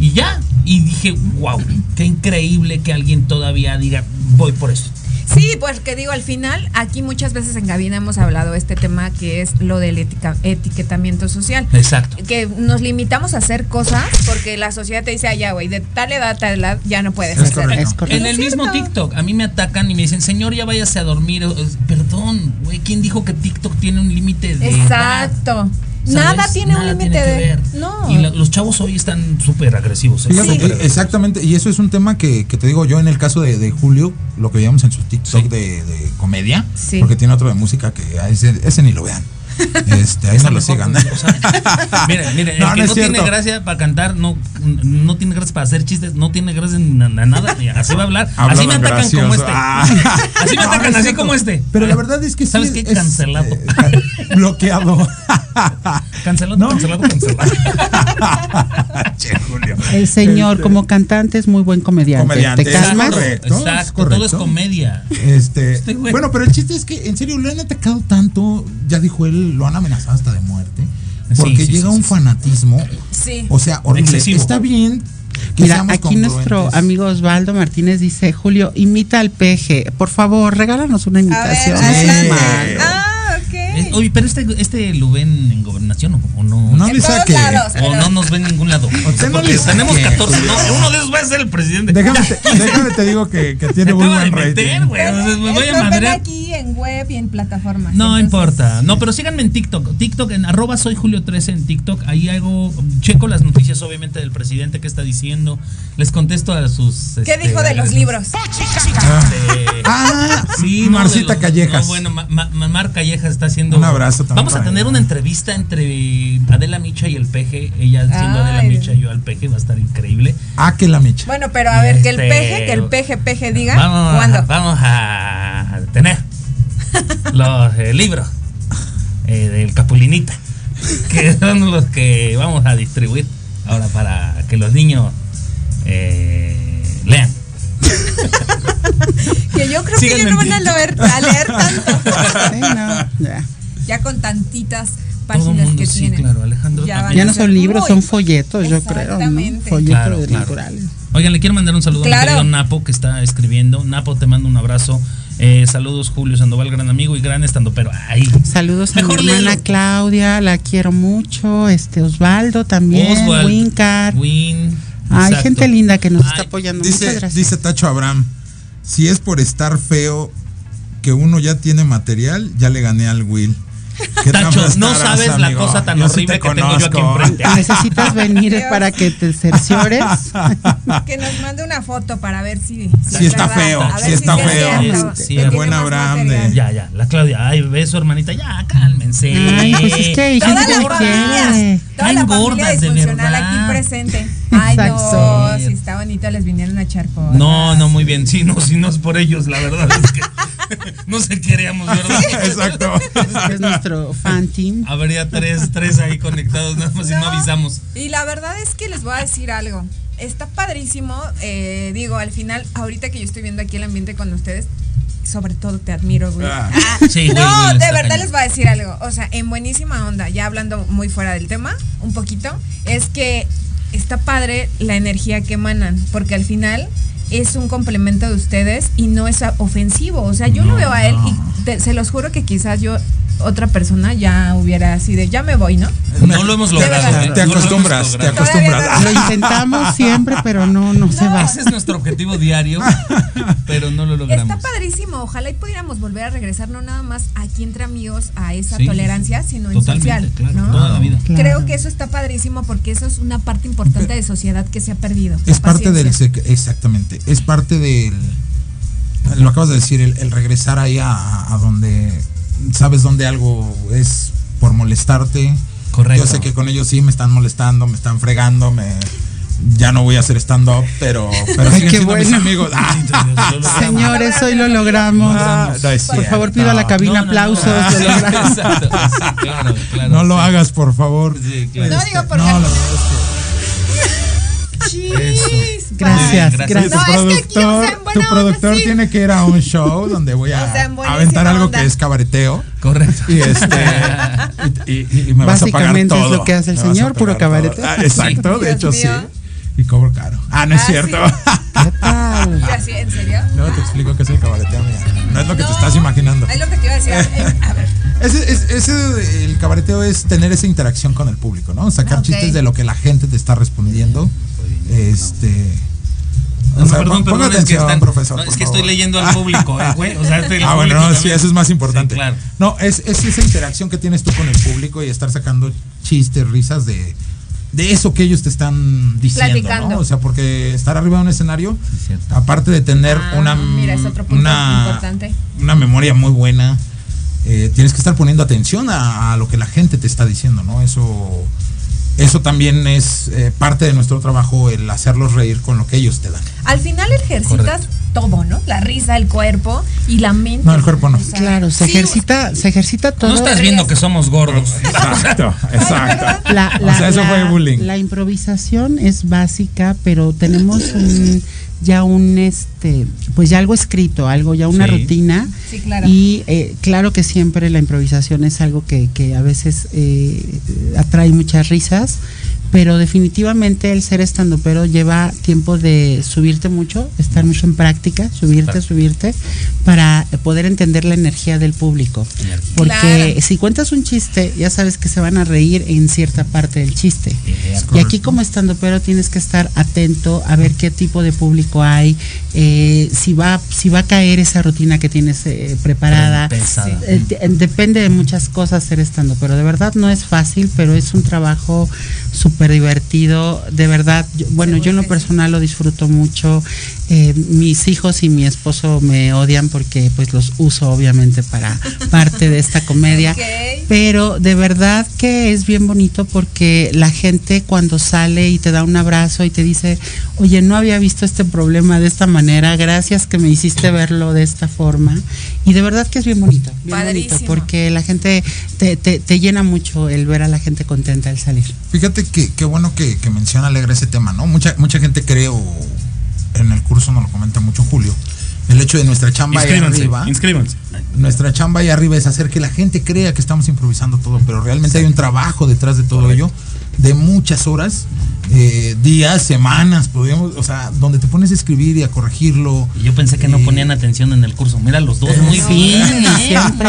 Y ya. Y dije, wow, qué increíble que alguien todavía diga, voy por eso. Sí, pues que digo, al final, aquí muchas veces en Gabina hemos hablado de este tema que es lo del etica- etiquetamiento social. Exacto. Que nos limitamos a hacer cosas porque la sociedad te dice, ah, ya, güey, de tal edad a tal edad ya no puedes Es hacer. correcto. Es correcto. En el mismo TikTok, a mí me atacan y me dicen, señor, ya váyase a dormir. Perdón, güey, ¿quién dijo que TikTok tiene un límite de edad? Nada tiene un Nada límite tiene que de. ver. No. Y la- los chavos hoy están súper agresivos. ¿eh? Exactamente, y eso es un tema que, que te digo yo en el caso de, de Julio, lo que veíamos en su TikTok Sí. de, de comedia, Sí. porque tiene otro de música que a ese, ese ni lo vean. Este, ahí no lo sigan. con- o sea, miren, miren, No, (laughs) el que no tiene gracia para cantar, no, no tiene gracia para hacer chistes, no tiene gracia en na- na- nada, así va a hablar. Habla así me atacan como este. Ah. Así me No, atacan, así como este. Pero la verdad es que sí ¿Sabes es- qué? es, Cancelado. eh, (laughs) bloqueado. Cancelado, No. cancelado, cancelado. (laughs) Che, Julio. El señor Este, como cantante es muy buen comediante. Comediante, ¿Te es calmas? correcto. es Exacto, correcto. todo es comedia. Este, Este güey. bueno, pero el chiste es que en serio lo han atacado tanto, ya dijo él, lo han amenazado hasta de muerte, porque sí, llega sí, un sí. fanatismo, Sí. o sea, horrible. Excesivo. Está bien Mira, aquí nuestro amigo Osvaldo Martínez dice, Julio, imita al peje. Por favor, regálanos una A ver, Oye, pero este, este lo ven en gobernación o, o no. No le todos saque. lados. O no nos ven en ningún lado. sea, no Porque le tenemos saque, 14. Julio. No, uno de esos va a ser el presidente. Déjame te, déjame te digo que, tiene muy buen meter, rating. Entonces me voy a ven aquí en web y en plataformas. No entonces- importa. No, pero síganme en TikTok. TikTok en arroba soy Julio 13 en TikTok. Ahí hago, checo las noticias obviamente del presidente que está diciendo. Les contesto a sus. ¿Qué este, dijo de los libros? Este, Ah, Sí, Marcita los- Callejas. no, bueno, Ma- Mar Callejas está haciendo. Un abrazo también Vamos a tener una entrevista entre Adela Micha y el Peje. Ella siendo Adela Ay. Micha y yo al Peje. Va a estar increíble. Ah, que la mecha. Bueno, pero a ver, que el Este, peje, que el peje, peje diga. Vamos, ¿Cuándo? A, vamos a tener los eh, libros eh, del Capulinita, que son los que vamos a distribuir ahora para que los niños eh, lean. (laughs) Que yo creo Síganme que ya no van a leer, a leer tanto. Sí, no, ya. Ya con tantitas Todo páginas mundo, que sí, tienen. claro, Alejandro. Ya no son libros, muy- son folletos, yo creo. ¿no? Exactamente. Folletos Claro, de claro. naturales. Oigan, le quiero mandar un saludo a mi Napo que está escribiendo. Napo, te mando un abrazo. Eh, saludos, Julio Sandoval, gran amigo y gran estando, pero ay. Saludos a mi Mejor hermana. Claudia, la quiero mucho. Este Osvaldo también, Oswald, Wincar. Win. Hay gente linda que nos Ay, está apoyando. Muchas Dice, gracias. dice Tacho Abraham, si es por estar feo que uno ya tiene material, ya le gané al Will. ¿Qué tan Tacho, no sabes la cosa tan Yo sí horrible te que tengo yo aquí enfrente. (laughs) Necesitas (laughs) venir Dios. para que te cerciores. (laughs) Que nos mande una foto para ver si. Sí está feo, A ver sí si está es feo. Sí, tiene buen Abraham de- Ya, ya, la Claudia, ay, beso, hermanita, ya, cálmense. Ay, pues es que hay gente que quiere. toda la familia gordas, de disfuncional verdad. aquí presente. Ay, no, si está bonito les vinieron a echar cosas. No, no, muy bien. Sí, no, si no es por ellos, la verdad es que (laughs) no se queríamos, ¿verdad? (laughs) Exacto. Es nuestro fan team. Habría tres, tres ahí conectados, nada más si no No. avisamos. Y la verdad es que les voy a decir algo. Está padrísimo. eh, digo, al final, ahorita que yo estoy viendo aquí el ambiente con ustedes, sobre todo te admiro, güey. Ah. Ah, Sí, no, güey, de verdad les voy a decir algo. O sea, en buenísima onda, ya hablando muy fuera del tema, un poquito, es que está padre la energía que emanan, porque al final es un complemento de ustedes y no es ofensivo. O sea, yo lo veo a él y te- se los juro que quizás yo, otra persona, ya hubiera así de, ya me voy, ¿no? No lo hemos logrado. ¿eh? Te No lo hemos acostumbras, te acostumbras. Lo intentamos siempre, pero no, no se va. Ese es nuestro objetivo diario, pero no lo logramos. Está padrísimo, ojalá y pudiéramos volver a regresar, no nada más aquí entre amigos a esa Sí, tolerancia, sino en Totalmente, social. claro, ¿no? toda la vida. Claro. Creo que eso está padrísimo porque eso es una parte importante de sociedad que se ha perdido. Es parte del paciencia. sec- exactamente, es parte del lo acabas de decir, el, el regresar ahí a, a donde sabes donde algo es por molestarte. Correcto. Yo sé que con ellos sí me están molestando, me están fregando, me ya no voy a hacer stand-up, pero, pero Ay, qué siendo mis bueno. amigos. (laughs) Ah, Señores, hoy lo logramos. Ah, no por favor, pido a la cabina No, no, no. aplausos. lo logramos. Exacto, sí, claro, claro. (laughs) no lo hagas, por favor. Sí, claro. No, digo, No, la verdad Gracias, gracias. tu No, es que aquí, o sea, productor, tu onda, productor sí. tiene que ir a un (laughs) show donde voy a O sea, aventar algo onda. que es cabareteo. Correcto. Y este y, y- y me vas a pagar Básicamente es todo. lo que hace el Me señor, puro todo. cabareteo. Ah, exacto, de Dios hecho sí. Y cobro caro. Ah, no es Ah, cierto. ¿Qué tal? (laughs) Y así, ¿En serio? Luego te explico qué es el cabareteo, amiga. No es lo que te estás imaginando. Es lo que te iba a decir. A ver, (laughs) Ese, es- ese- el cabareteo es tener esa interacción con el público, ¿no? Sacar chistes de lo que la gente te está respondiendo. Este. No, o sea, perdón, pon- perdón, es que, atención, están- profesor. no, es que estoy leyendo al público, eh, güey. O sea, estoy (laughs) Ah, bueno, no, sí, eso es más importante. Sí, claro. No, es, es esa interacción que tienes tú con el público y estar sacando chistes, risas de, de eso que ellos te están diciendo, Platicando. ¿no? O sea, porque estar arriba de un escenario, es aparte de tener Ah, una, mira, es otro punto una, importante. una memoria muy buena, eh, tienes que estar poniendo atención a, a lo que la gente te está diciendo, ¿no? Eso, eso también es eh, parte de nuestro trabajo, el hacerlos reír con lo que ellos te dan. al final ejercitas todo, ¿no? La risa, el cuerpo y la mente. No, el cuerpo no. O sea, Claro, se sí, ejercita, se ejercita todo. No estás viendo que somos gordos. Exacto, (laughs) exacto. La, O sea, eso la- fue bullying. la improvisación es básica, pero tenemos un- ya un este, pues ya algo escrito, algo ya una Sí. rutina. Sí, claro. Y eh, claro que siempre la improvisación es algo que, que a veces eh, atrae muchas risas, pero definitivamente el ser estandopero lleva tiempo de subirte mucho, estar mucho en práctica, subirte, Claro. subirte, para poder entender la energía del público. Porque Claro. si cuentas un chiste, ya sabes que se van a reír en cierta parte del chiste. Y aquí como estando pero tienes que estar atento a ver qué tipo de público hay, eh, si va si va a caer esa rutina que tienes eh, preparada. Eh, de- depende de muchas cosas ser estando, pero de verdad no es fácil, pero es un trabajo súper divertido. De verdad, yo- bueno, yo en lo personal lo disfruto mucho. Eh, mis hijos y mi esposo me odian porque pues los uso obviamente para parte de esta comedia. (laughs) Pero de verdad que es bien bonito porque la gente cuando sale y te da un abrazo y te dice, oye, no había visto este problema de esta manera, gracias que me hiciste verlo de esta forma. Y de verdad que es bien bonito, bien bonito, Padrísimo. porque la gente te, te, te llena mucho el ver a la gente contenta al salir. Fíjate que qué bueno que, que menciona Alegre ese tema, ¿no? Mucha, mucha gente cree, o en el curso nos lo comenta mucho Julio, el hecho de nuestra chamba ahí Inscríbanse, arriba. inscríbanse. Nuestra chamba ahí arriba es hacer que la gente crea que estamos improvisando todo, pero realmente hay un trabajo detrás de todo ello, de muchas horas, eh, días, semanas, podríamos, o sea, donde te pones a escribir y a corregirlo. Y Yo pensé que no ponían atención en el curso. Mira, los dos muy Sí, bien. siempre.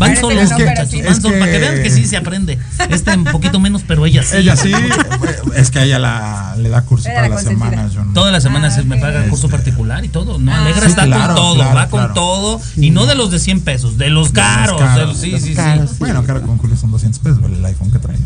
Van solos, que no, sí. van solos, para que que- vean que sí se aprende. Este un poquito menos, pero ella sí. Ella sí, (laughs) es que a ella la, le da curso Era para la las semanas. yo no. Todas las semanas Ah, me paga curso particular y todo. No, Ah. Alegra Sí, está claro, con todo, claro, va con claro. todo. Y no de los de 100 pesos, de los caros. caros, de los- sí, los sí, sí. Bueno, claro, con Julio son 200 pesos el iPhone que traes.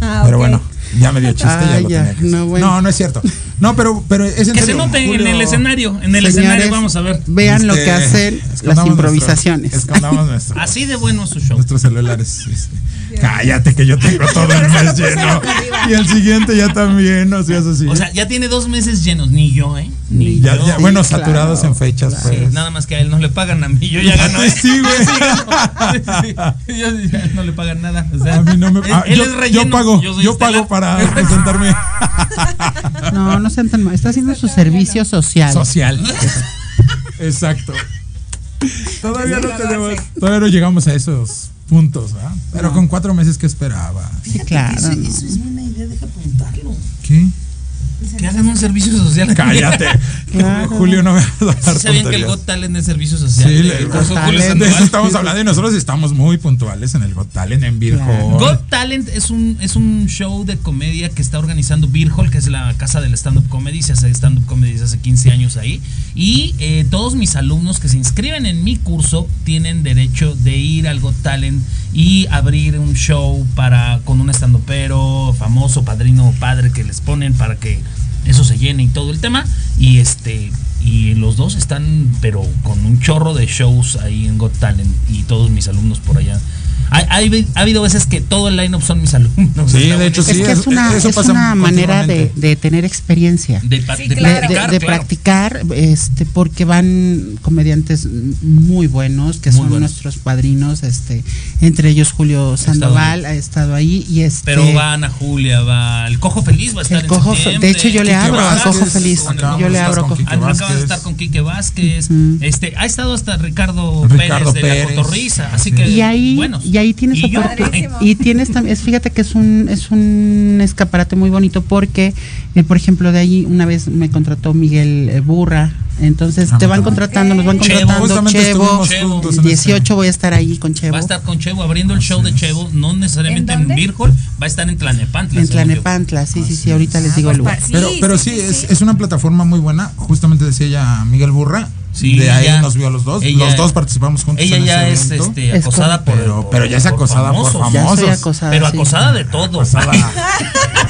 Ah, (laughs) Pero bueno, ya me dio chiste, ya Ah, lo ya, tenía que no, decir. bueno. No, no es cierto. No, pero, pero es en Que se serio, note en Julio- el escenario. En el Señores, escenario vamos a ver. Vean lo Este, que hacen las nuestro- improvisaciones. escondamos (laughs) nuestro- Así de bueno su show. nuestros celulares. este. Cállate que yo tengo todo el mes lleno. Y el siguiente ya también, seas así. O sea, ya tiene dos meses llenos, ni yo, ¿eh? Ni ya, yo. ya, bueno, Sí, claro, saturados en fechas, Sí, pues. nada más que a él no le pagan, a mí yo ya gano. ¿eh? Sí, güey. (laughs) Sí. Sí, sí. Yo ya no le pagan nada. O sea, A mí no me. él- ah, él yo, es relleno, yo pago, yo, soy pago para (laughs) presentarme No, no sean tan mal. Está haciendo su servicio social. social. (laughs) Exacto. Todavía no tenemos, todavía no llegamos a esos puntos, ¿verdad? Pero con cuatro meses que esperaba. Sí, claro. Eso, ¿no? eso es buena idea, deja preguntarlo. ¿Qué? Que hagan un servicio social. (laughs) Cállate. Claro. Julio, no me vas a dar ¿Sí ¿Sabían que el. Got Talent es servicio social? Sí, El Got Talent. De eso estamos hablando y nosotros estamos muy puntuales en el Got Talent, en Beer Claro. Hall. Got Talent es un, es un show de comedia que está organizando Beer Hall, que es la casa del stand-up comedy. Se hace stand-up comedy desde hace 15 años ahí. Y eh, todos mis alumnos que se inscriben en mi curso tienen derecho de ir al Got Talent y abrir un show para con un stand-upero famoso, padrino o padre que les ponen para que eso se llene y todo el tema. Y este. Y los dos están, pero con un chorro de shows ahí en Got Talent y todos mis alumnos por allá Hay- ha habido veces que todo el line-up son mis alumnos. Sí, de hecho, sí, es que es una, es manera de, de tener experiencia. De, pa- Sí, de claro. de, practicar, de claro. practicar, este, porque van comediantes muy buenos, que Muy son buenos. nuestros padrinos, este, entre ellos Julio estado Sandoval ha estado ahí y este Pero va Ana Julia, va. El Cojo Feliz va a estar el en Cojo Fe- septiembre. de hecho yo le Quique abro a Vázquez, Cojo Feliz, acabamos yo le estar abro a con Cojo Quique Ah, acaba de Vázquez. estar con Quique Vázquez. Este, ha estado hasta Ricardo, Ricardo Pérez de la Cotorriza. Así Sí. que, y ahí bueno. y ahí tienes Y y tienes también es fíjate que es un es un escaparate muy bonito porque eh, por ejemplo de ahí una vez me contrató Miguel eh, Burra entonces Ah, te van contratando nos van Chevo. contratando Chevo, Chevo. ese- 18 voy a estar ahí con Chevo Va a estar con Chevo abriendo el show de Chevo, no necesariamente ¿En en, Hall, va a estar en Tlanepantla. en. Tlanepantla sí sí sí ahorita les digo el lugar Sí, Pero, pero sí, sí, es, sí. es una plataforma muy buena. Justamente decía ella Miguel Burra. Sí, de ahí ella- nos vio a los dos. ella- los dos participamos juntos. Ella en ya ese es evento. este, Es acosada por, Pero, pero ya es acosada por famosos. ya soy acosada Pero sí. acosada de todo. Acosada,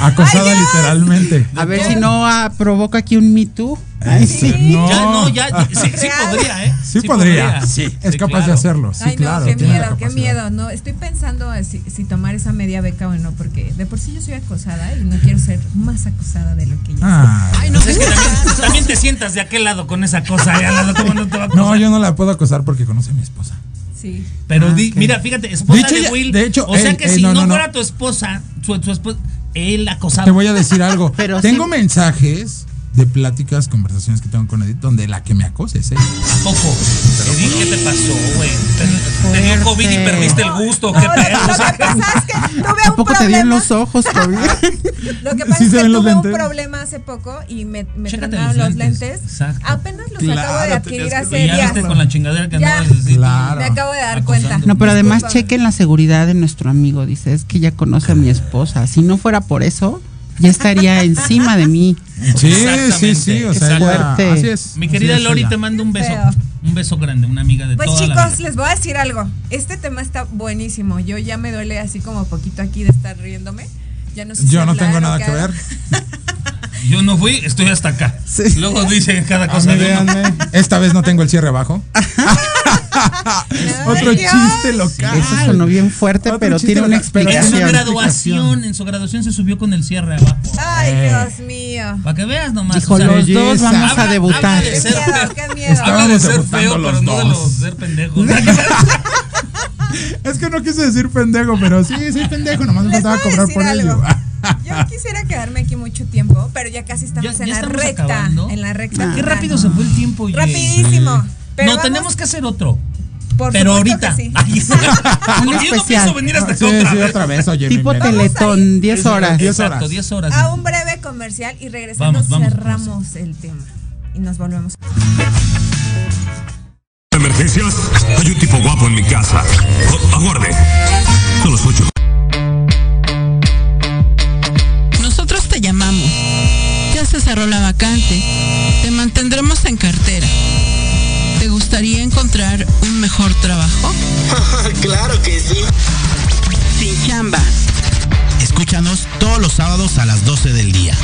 acosada literalmente. a ver si no ah, provoca aquí un Me Too Ay, sí. No. Ya no, ya, sí, sí podría, ¿eh? Sí, podría. Sí, es capaz de claro. hacerlo. Sí, Ay, claro. no, qué tiene la miedo, qué miedo. No, estoy pensando si, si tomar esa media beca o no, porque de por sí yo soy acosada y no quiero ser más acosada de lo que ya Ah, Ay, no sé, es que también, también te sientas de aquel lado con esa cosa. y al lado, ¿cómo no te va a no, acosar? yo no la puedo acosar porque conoce a mi esposa. Sí. Pero Ah, di- mira, fíjate, esposa De hecho, de, Will. de hecho, o sea que él- si no, no, no, no. fuera tu esposa, su, su esposa, él acosaba. Te voy a decir algo. (laughs) Pero tengo sí- mensajes de pláticas, conversaciones que tengo con Edith donde la que me acose es ella. ¿A poco? Edith, ¿qué te pasó, güey? ¿Te, te dio COVID y perdiste el gusto? ¿Qué No, pedo? lo que pasa es que tuve ¿A un poco te ven problema. los ojos todavía? (laughs) Lo que pasa Sí es que tuve un problema hace poco y me, me tronaron los lentes. lentes. Exacto. Apenas los Claro, acabo de adquirir hace Y ya días. viste con la chingadera que Ya. Claro. Me acabo de dar Acosando. cuenta. No, pero además Discúlpame. chequen la seguridad de nuestro amigo. Dice, es que ya conoce a mi esposa. Si no fuera por eso, ya estaría encima de mí. Sí, sí, sí. O sea, fuerte. así es. Mi así querida es Lori, te mando un beso. Feo. Un beso grande, una amiga de Pues toda la chicos, vida. les voy a decir algo. Este tema está buenísimo. Yo ya me duele así como poquito aquí de estar riéndome. Ya no sé si Yo no hablar tengo nada que ver. (laughs) Yo no fui, estoy hasta acá. Sí. Luego dice cada cosa. mí, de uno. véanme. Esta vez no tengo el cierre abajo. (laughs) (laughs) Otro Dios. chiste local. Eso sonó bien fuerte, Otro pero tiene una pero En su graduación, en su graduación se subió con el cierre abajo. Ay, Eh. Dios mío. Para que veas nomás. Dijo, o sea, los dos vamos habla- a debutar. habla de Qué ser miedo, feo. qué miedo. Está- Habla de Estábamos ser debutando feo, pero los no de dos. los ser pendejos. (laughs) Es que no quise decir pendejo, pero sí, soy pendejo. Nomás me faltaba cobrar por algo. ello. (laughs) Yo quisiera quedarme aquí mucho tiempo, pero ya casi estamos Ya- en ya la estamos recta. En la recta. Qué rápido se fue el tiempo. Rapidísimo. Pero no, vamos- tenemos que hacer otro. Por pero ahorita. que sí. Ay, porque yo no especial. pienso venir hasta Sí, otra sí, vez. otra vez, oye. Tipo Vamos Teletón, 10 horas. 10 Exacto, horas. 10 horas. A un breve comercial y regresando Vamos, vamos, cerramos el tema. Y nos volvemos. ¿Emergencias? Hay un tipo guapo en mi casa. Oh, aguarde. No lo escucho. Nosotros te llamamos. Ya se cerró la vacante. Te mantendremos en cartera. ¿Te gustaría encontrar un mejor trabajo? (laughs) claro que sí. Sin chamba. Escúchanos todos los sábados a las 12 del día,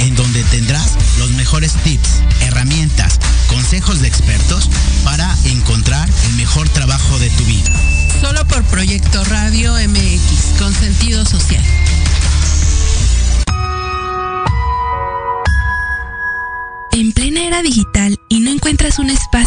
en donde tendrás los mejores tips, herramientas, consejos de expertos para encontrar el mejor trabajo de tu vida. Solo por Proyecto Radio MX, con sentido social. En plena era digital y no encuentras un espacio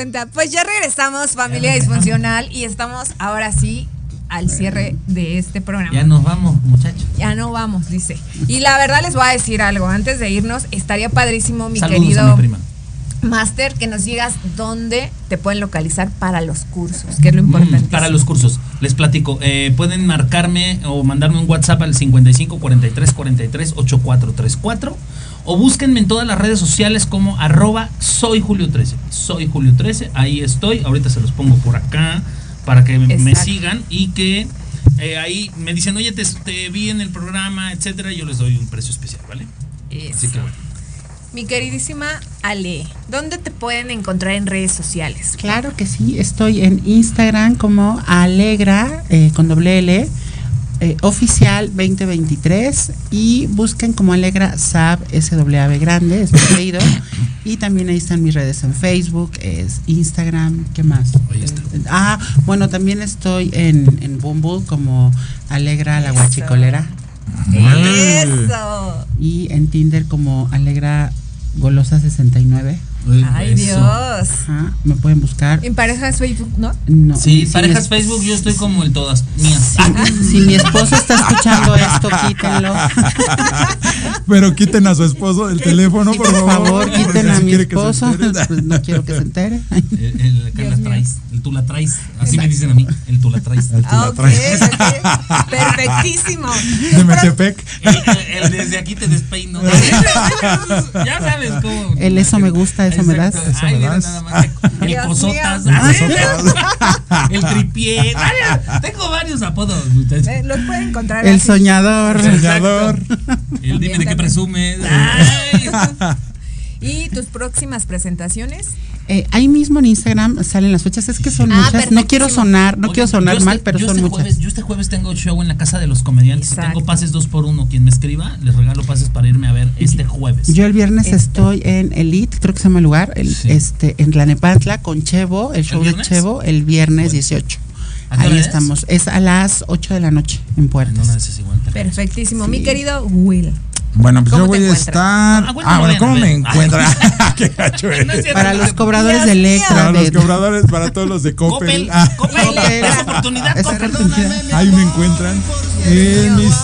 Cuenta. Pues ya regresamos, familia disfuncional, y estamos ahora sí al cierre de este programa. Ya nos vamos, muchachos. Ya no vamos, dice. Y la verdad les voy a decir algo. Antes de irnos, estaría padrísimo, mi Saludos a querido mi prima. Master, que nos digas dónde te pueden localizar para los cursos, que es lo importante. Mm, para los cursos, les platico. eh, pueden marcarme o mandarme un WhatsApp al 55 43 43 8434 o búsquenme en todas las redes sociales como arroba soy Julio 13. Soy Julio 13, ahí estoy. Ahorita se los pongo por acá para que me, sigan y que eh, ahí me dicen, oye, te, te vi en el programa, etcétera. Yo les doy un precio especial, ¿vale? Así que bueno. Mi queridísima Ale, ¿dónde te pueden encontrar en redes sociales? Claro que sí, estoy en Instagram como Alegra eh, con doble L eh, oficial 2023 y busquen como Alegra Sab SWAB grande, es y también ahí están mis redes en Facebook, es Instagram, ¿qué más? Eh, ah, bueno, también estoy en, en Bumble como Alegra la guachicolera. Eso. Y en Tinder como Alegra Golosa 69. Ay, Dios. Ajá, me pueden buscar. En parejas Facebook, ¿no? No. Sí, si parejas Facebook, yo estoy como el todas mías. Si mi esposo está escuchando esto, quítenlo. (laughs) Pero quiten a su esposo del teléfono, por Por favor. favor, porque quiten a mi esposo. Pues no quiero que se entere. El, el acá la traes, el tú la traes. Así me dicen a mí, el tú la traes. El tú la traes. Perfectísimo. (laughs) De Metepec. El, el- el desde aquí te despeino. (laughs) ya sabes cómo. El eso me gusta, eso me das. Exacto. Ay, mira, nada más. El Dios cosotas. (laughs) El tripié. Varios- Tengo varios apodos, muchachos. Eh, Los pueden encontrar El así. soñador. El soñador. El dime de qué presumes. ¿Y tus próximas presentaciones? Eh, ahí mismo en Instagram salen las fechas. Es que son Ah, muchas. No quiero sonar, no quiero sonar yo mal, este- pero son este muchas. Jueves, yo este jueves tengo show en la casa de los comediantes. Exacto. Tengo pases dos por uno. Quien me escriba, les regalo pases para irme a ver este jueves. Yo el viernes estoy en Elite, creo que se llama el lugar, el, este, en Tlanepantla con Chevo, el show de? Chevo, el viernes 18. ¿A qué Ahí hora es? estamos. Es a las 8 de la noche en Puertas. Perfectísimo. Sí. Mi querido Will. Bueno, pues ¿Cómo yo voy a encuentras? estar. Ah, bueno, Ah, ¿cómo me ver. encuentra? (laughs) (laughs) Qué gacho eres. Para los cobradores de Electra. Para los cobradores, para todos los de Coppel. Coppel, Ah, Coppel, esa oportunidad, Esa Coppel. oportunidad. Ahí me encuentran en mis.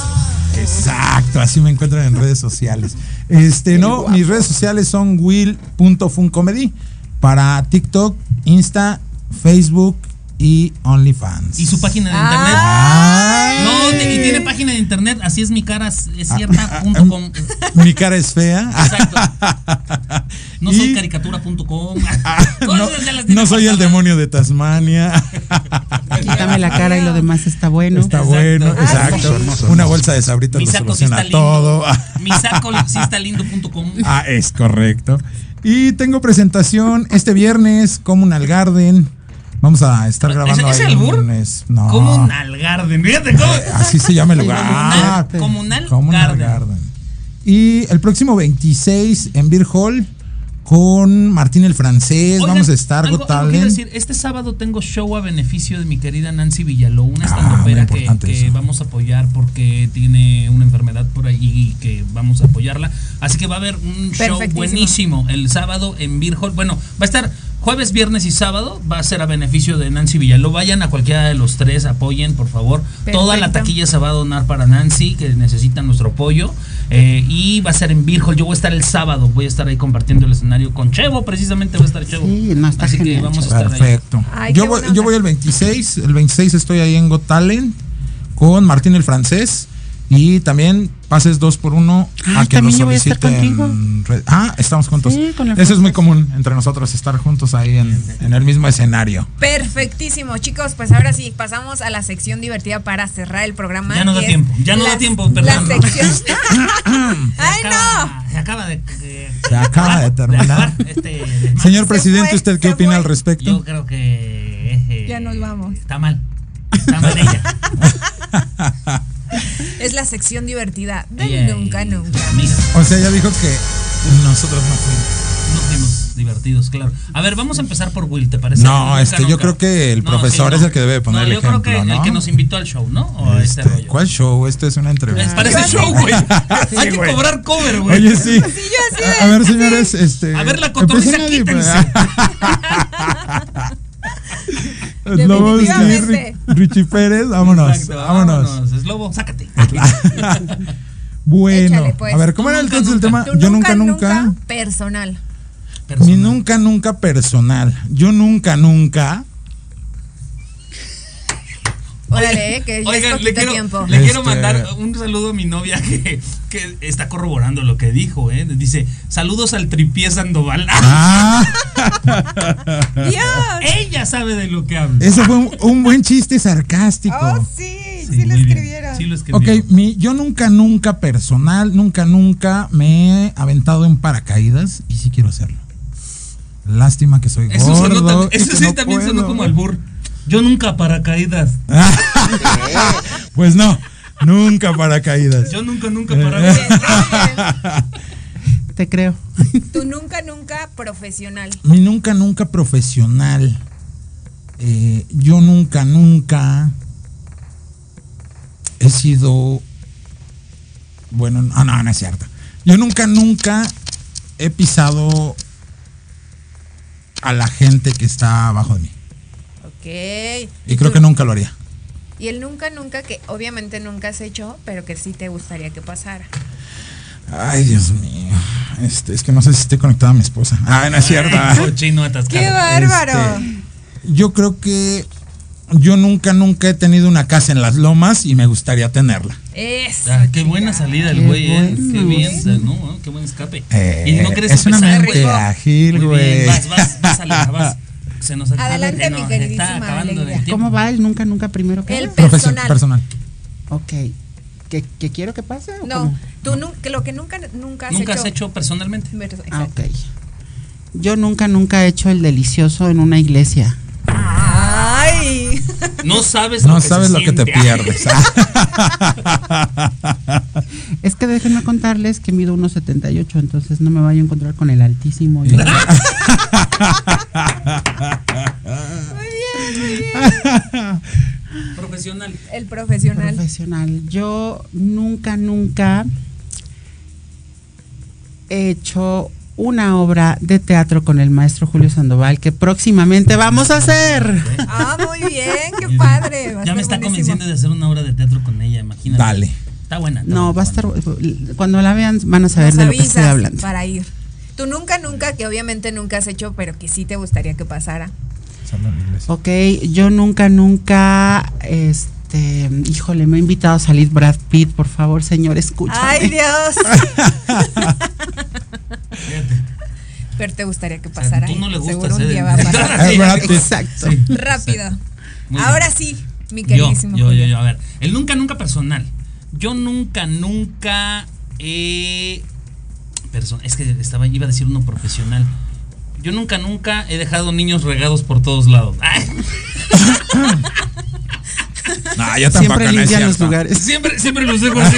Exacto, así me encuentran en redes sociales. Este, no, mis redes sociales son will.funcomedy para TikTok, Insta, Facebook y OnlyFans. Y su página de Ay. internet. No, te- y tiene página de internet, así es mi cara, es Ah, cierta. (laughs) punto com. Mi cara es fea. (laughs) No soy caricatura.com. (laughs) No, no soy el demonio de Tasmania. Quítame la cara y lo demás está bueno. Está bueno, exacto. Una bolsa de sabritas lo sí soluciona lindo. todo. Mi saco sí está lindo.com. Ah, es correcto. Y tengo presentación este viernes, Comunal Garden. Vamos a estar grabando ¿Es- es es- no. Comunal Garden. Fíjate cómo. Así se llama el lugar. Comunal, Comunal Garden. Garden. Y el próximo 26 en Beer Hall con Martín el Francés. Oigan, Vamos a estar algo- algo quiero decir, este sábado tengo show a beneficio de mi querida Nancy Villaló, una Ah, estandopera muy que, que vamos a apoyar porque tiene una enfermedad por ahí y que vamos a apoyarla. Así que va a haber un show buenísimo el sábado en Beer Hall. Bueno, va a estar Jueves, viernes y sábado va a ser a beneficio de Nancy Villaló. Vayan a cualquiera de los tres, apoyen, por favor. Toda la taquilla se va a donar para Nancy, que necesita nuestro apoyo. Eh, y va a ser en Virgol. Yo voy a estar el sábado, voy a estar ahí compartiendo el escenario con Chevo, precisamente va a estar Chevo. Sí, no, está Así que vamos a estar ahí. Perfecto. Ay, yo, voy, yo voy el 26, el 26 estoy ahí en Got Talent con Martín el francés y también pases dos por uno Ah, a que nos soliciten. Ah, estamos juntos. Sí, con el Eso es muy común entre nosotros estar juntos ahí en, en el mismo escenario. Perfectísimo, chicos. Pues ahora sí, pasamos a la sección divertida para cerrar el programa. Ya no da tiempo, ya no da la- tiempo, La perdón. sección. (laughs) Se (laughs) ¡Ay, no! acaba- Se acaba de. de- Se acaba de terminar. este. (laughs) Señor presidente, fue, ¿usted qué opina fue. al respecto? Yo creo que. eh, Ya nos vamos. Está mal. Está mal ella. Es la sección divertida del Ella y nunca, nunca. amigas. O sea, ella dijo que nosotros no fuimos. No fuimos divertidos, claro. A ver, vamos a empezar por Will, ¿te parece? No, Nunca, este, yo nunca. creo que el No, profesor sí, es el que debe poner No, el yo creo que ¿no? el que nos invitó al show, ¿no? O Este, rollo. ¿Cuál show? Esto es una entrevista. Parece show, güey. Hay que cobrar cover, güey. Oye, sí. Sí, yo así A, a ver, señores, este. A ver, la cotorriza, quítense. (laughs) Ri- Richie Pérez, vámonos, Exacto, vámonos. Es lobo, sácate. (laughs) Bueno, Échale, pues. a ver, ¿cómo Tú era nunca, entonces el nunca. tema? Yo nunca, nunca. Personal. Mi nunca, nunca personal. Yo nunca, nunca. Órale, que ya es Oigan, le quiero, tiempo. le quiero Este- mandar un saludo a mi novia que, que está corroborando lo que dijo, ¿eh? Dice, saludos al tripié Sandoval. (laughs) Ah, Dios. Ella sabe de lo que habla. ese fue un, un buen chiste sarcástico. Oh, sí, sí, Sí, lo escribieron. Sí lo. Ok, mi, yo nunca, nunca personal, nunca, nunca me he aventado en paracaídas y sí quiero hacerlo. Lástima que soy Eso, gordo. eso sí no también sonó como albur. Yo nunca paracaídas. (laughs) Pues no, nunca paracaídas. Yo nunca, nunca paracaídas. (laughs) Te creo. Tu nunca, nunca profesional. Mi nunca, nunca profesional. Eh, yo nunca, nunca he sido. Bueno, no, no, no es cierto. Yo nunca, nunca he pisado a la gente que está abajo de mí. Y creo tú- que nunca lo haría. Y el nunca, nunca que obviamente nunca has hecho, pero que sí te gustaría que pasara. Ay, Dios mío. Este, es que no sé si estoy conectada a mi esposa. Ay, no es cierto. (laughs) Atascado. ¡Qué bárbaro! Este, yo creo que yo nunca, nunca he tenido una casa en las lomas y me gustaría tenerla. Eso. Ah, qué buena salida el Qué güey, ¿eh? bueno. Qué bien, ¿no? Qué buen escape. Eh, y no quieres es una mente güey. ágil, güey. vas, vas, vas, vas. Se nos acaba- Adelante, no, mi queridísima está el. ¿Cómo va el nunca, nunca primero que El personal. personal. Ok. ¿Que, que quiero que pase? o No, cómo? tú que lo que nunca, nunca has ¿Nunca hecho. has hecho personalmente? Ah, ok. Yo nunca, nunca he hecho el delicioso en una iglesia. Ay. No sabes No lo que sabes se lo que te pierdes. (laughs) Es que déjenme contarles que mido 1.78, entonces no me vaya a encontrar con el altísimo. (laughs) y- Profesional. El profesional. profesional. Yo nunca, nunca he hecho una obra de teatro con el maestro Julio Sandoval que próximamente vamos a hacer. Ah, muy bien, qué padre. va Ya me está buenísimo. convenciendo de hacer una obra de teatro con ella, imagínate. Dale. Está buena. está No, buena, va a estar. buena. Cuando la vean, van a saber Nos de lo que avisas estoy hablando. Para ir. Tú nunca, nunca, que obviamente nunca has hecho, pero que sí te gustaría que pasara. Ok, yo nunca, nunca. Este. Híjole, me ha invitado a salir Brad Pitt, por favor, señor, escúchame. Ay, Dios. (laughs) Fíjate. pero te gustaría que sea, pasara. tú no le Seguro gustas, un ¿eh? día va a (laughs) pasar. Es Brad Pitt. Exacto. Sí. (laughs) Rápido. Ahora sí, mi queridísimo. yo, yo, yo, a ver. El nunca, nunca personal. Yo nunca, nunca he. es que estaba, iba a decir uno profesional. Yo nunca, nunca he dejado niños regados por todos lados. Ay, (laughs) No, yo tampoco Siempre no limpian los cierto. lugares. siempre, siempre los dejo así.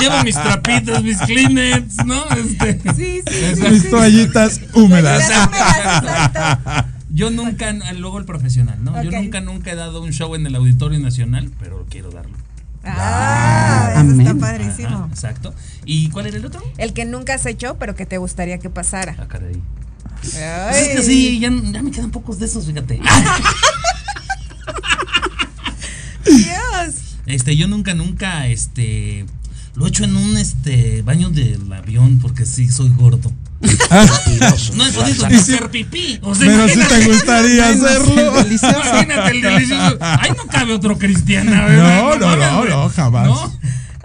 Llevo mis trapitos, mis Kleenex, ¿no? Este, Sí, sí. Mis toallitas húmedas. Exacto. Yo nunca, luego el profesional, ¿no? Yo nunca, nunca he dado un show en el Auditorio Nacional, pero quiero darlo. Ah, eso está padrísimo. Ajá, exacto. ¿Y cuál era el otro? El que nunca has hecho, pero que te gustaría que pasara. Ah, caray. Pues es que sí, ya, ya me quedan pocos de esos, fíjate. Dios. Este, yo nunca, nunca, este, lo he hecho en un, este, baño del avión porque sí soy gordo. no he podido hacer pipí. O sea, Pero sí te gustaría Ay, no, hacerlo. delicioso. Imagínate el delicioso. Ay, no cabe otro cristiana, No, ¿verdad? no, no, güey. no, jamás. ¿No?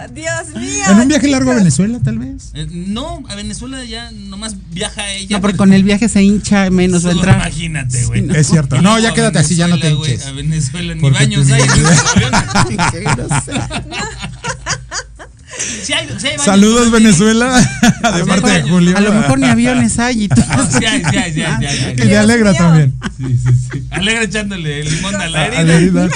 Dios mío. En un viaje largo a Venezuela, tal vez. Eh, no, a Venezuela ya nomás viaja ella. No, porque con el viaje se hincha menos va a Solo entrar. Imagínate, güey. Es cierto. No, ya quédate así, ya no te hinches. A Venezuela, ni Porque baños hay. (laughs) (laughs) Sí hay, sí hay Saludos, Venezuela. (laughs) De Sí, parte de. Julio. A lo mejor ni aviones hay. y tú-. Y de Alegra también. Sí, sí, sí. Alegra echándole limón a la herida. la herida.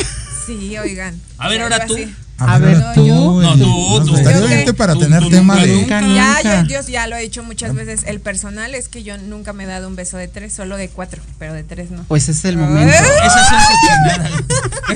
Sí, oigan. A ver, ahora tú. así. A ver, No, tú. yo. No, tú, nos tú. gustaría oírte para Tú, tener tú tema nunca, de. nunca. Ya, yo, yo ya lo he dicho muchas veces. El personal es que yo nunca me he dado un beso de tres, solo de cuatro, pero de tres no. Pues es el momento. Esas son (laughs) cochinadas.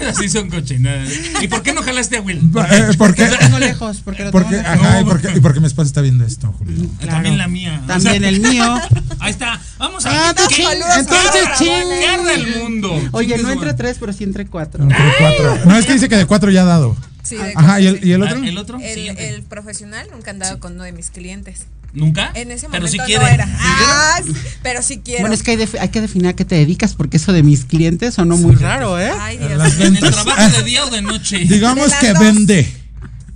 Esas sí son cochinadas. ¿Y por qué no jalaste a Will? Eh, (laughs) ¿Por qué? Lo tengo lejos, porque lo Porque, tengo lejos. ajá, y porque, y porque mi esposa está viendo esto, Julio. Claro. También la mía. También el (laughs) mío. Ahí está. Vamos a Ah, ¿Qué? ching, ¿Qué entonces, ching. ¿Qué arda el mundo? Oye, no entre tres, pero sí entre cuatro. Entre cuatro. No, es que dice que de cuatro ya ha dado. Sí, de Ajá, ¿y el, y el Ah, otro? ¿El otro? El, Siguiente. el profesional nunca han dado con uno de mis clientes. ¿Nunca? En ese Pero momento si no quiere. era. Ah, (laughs) pero sí quiero. Bueno, es que hay, hay que definir a qué te dedicas, porque eso de mis clientes sonó muy raro, ¿eh? Ay, Dios. ¿En el trabajo de día o de noche? Digamos De que dos. vende.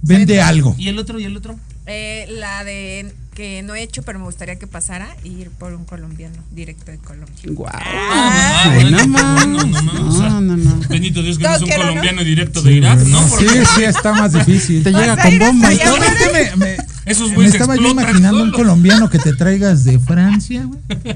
Vende algo. ¿Y el otro? ¿Y el otro? Eh, la de que no he hecho, pero me gustaría que pasara y ir por un colombiano, directo de Colombia. Guau. Ah, bueno, no no, no, no, o sea, No, no, no. Bendito Dios que no es un colombiano directo Sí, de Irak, ¿no? sí, sí, está más difícil. Te llega con bomba y todo. Me, me, Esos me güeyes estaba yo imaginando un colombiano que te traigas de Francia, güey. (laughs)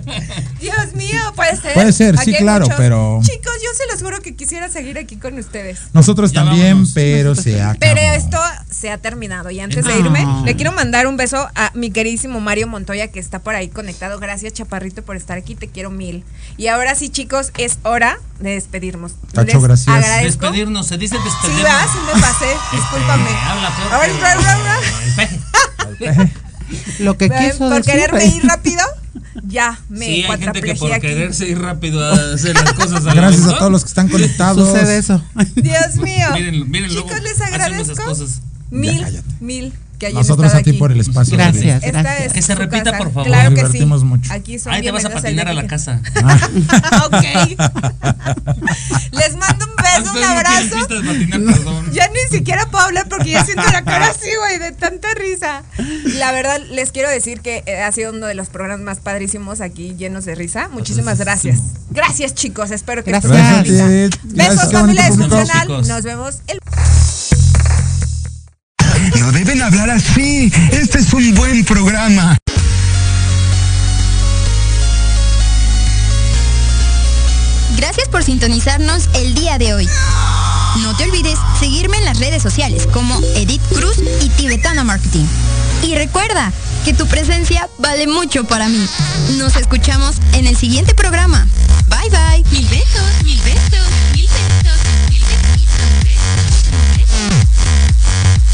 Dios mío, puede ser. Puede ser, sí, Aquí claro, mucho. pero- Chicos, yo se los juro que quisiera seguir aquí con ustedes. Nosotros Ya también, vámonos. pero (laughs) se acabó. Pero esto se ha terminado. Y antes de Ah. irme, le quiero mandar un beso a mi queridísimo Mario Montoya, que está por ahí conectado. Gracias, Chaparrito, por estar aquí. Te quiero mil. Y ahora sí, chicos, es hora de despedirnos. Tacho, Les gracias. agradezco. Despedirnos, se dice Sí, despedirnos. va, sí me pasé. (laughs) Este, Discúlpame. habla peor Ahora, (laughs) Lo que quiso Por quererme güey. ir rápido, ya me Sí, hay gente que por aquí. quererse ir rápido a hacer las cosas a la (laughs) Gracias vez, a todos los que están conectados. Sucede eso. Dios mío. Miren, miren, luego Chicos, les hacen esas agradezco. Mil, Ya, mil que hayan Nosotros estado a ti aquí. por el espacio. Gracias. Esta gracias. es Que se repita, casa. por favor. Claro Nos que sí. divertimos mucho. Aquí son Ahí te vas a patinar a la que casa. ok. (laughs) Les mando un beso, un abrazo. patinar. (laughs) Ya ni siquiera puedo hablar porque ya siento la cara así, güey, de tanta risa. La verdad, les quiero decir que eh, ha sido uno de los programas más padrísimos aquí, llenos de risa. Muchísimas gracias. Gracias, chicos. Espero que Gracias. estén Gracias Besos, familia disfuncional. Nos vemos el No deben hablar así. Este es un buen programa. Gracias por sintonizarnos el día de hoy. No te olvides seguirme en las redes sociales como Edith Cruz y Tibetana Marketing. Y recuerda que tu presencia vale mucho para mí. Nos escuchamos en el siguiente programa. Bye bye. Mil besos.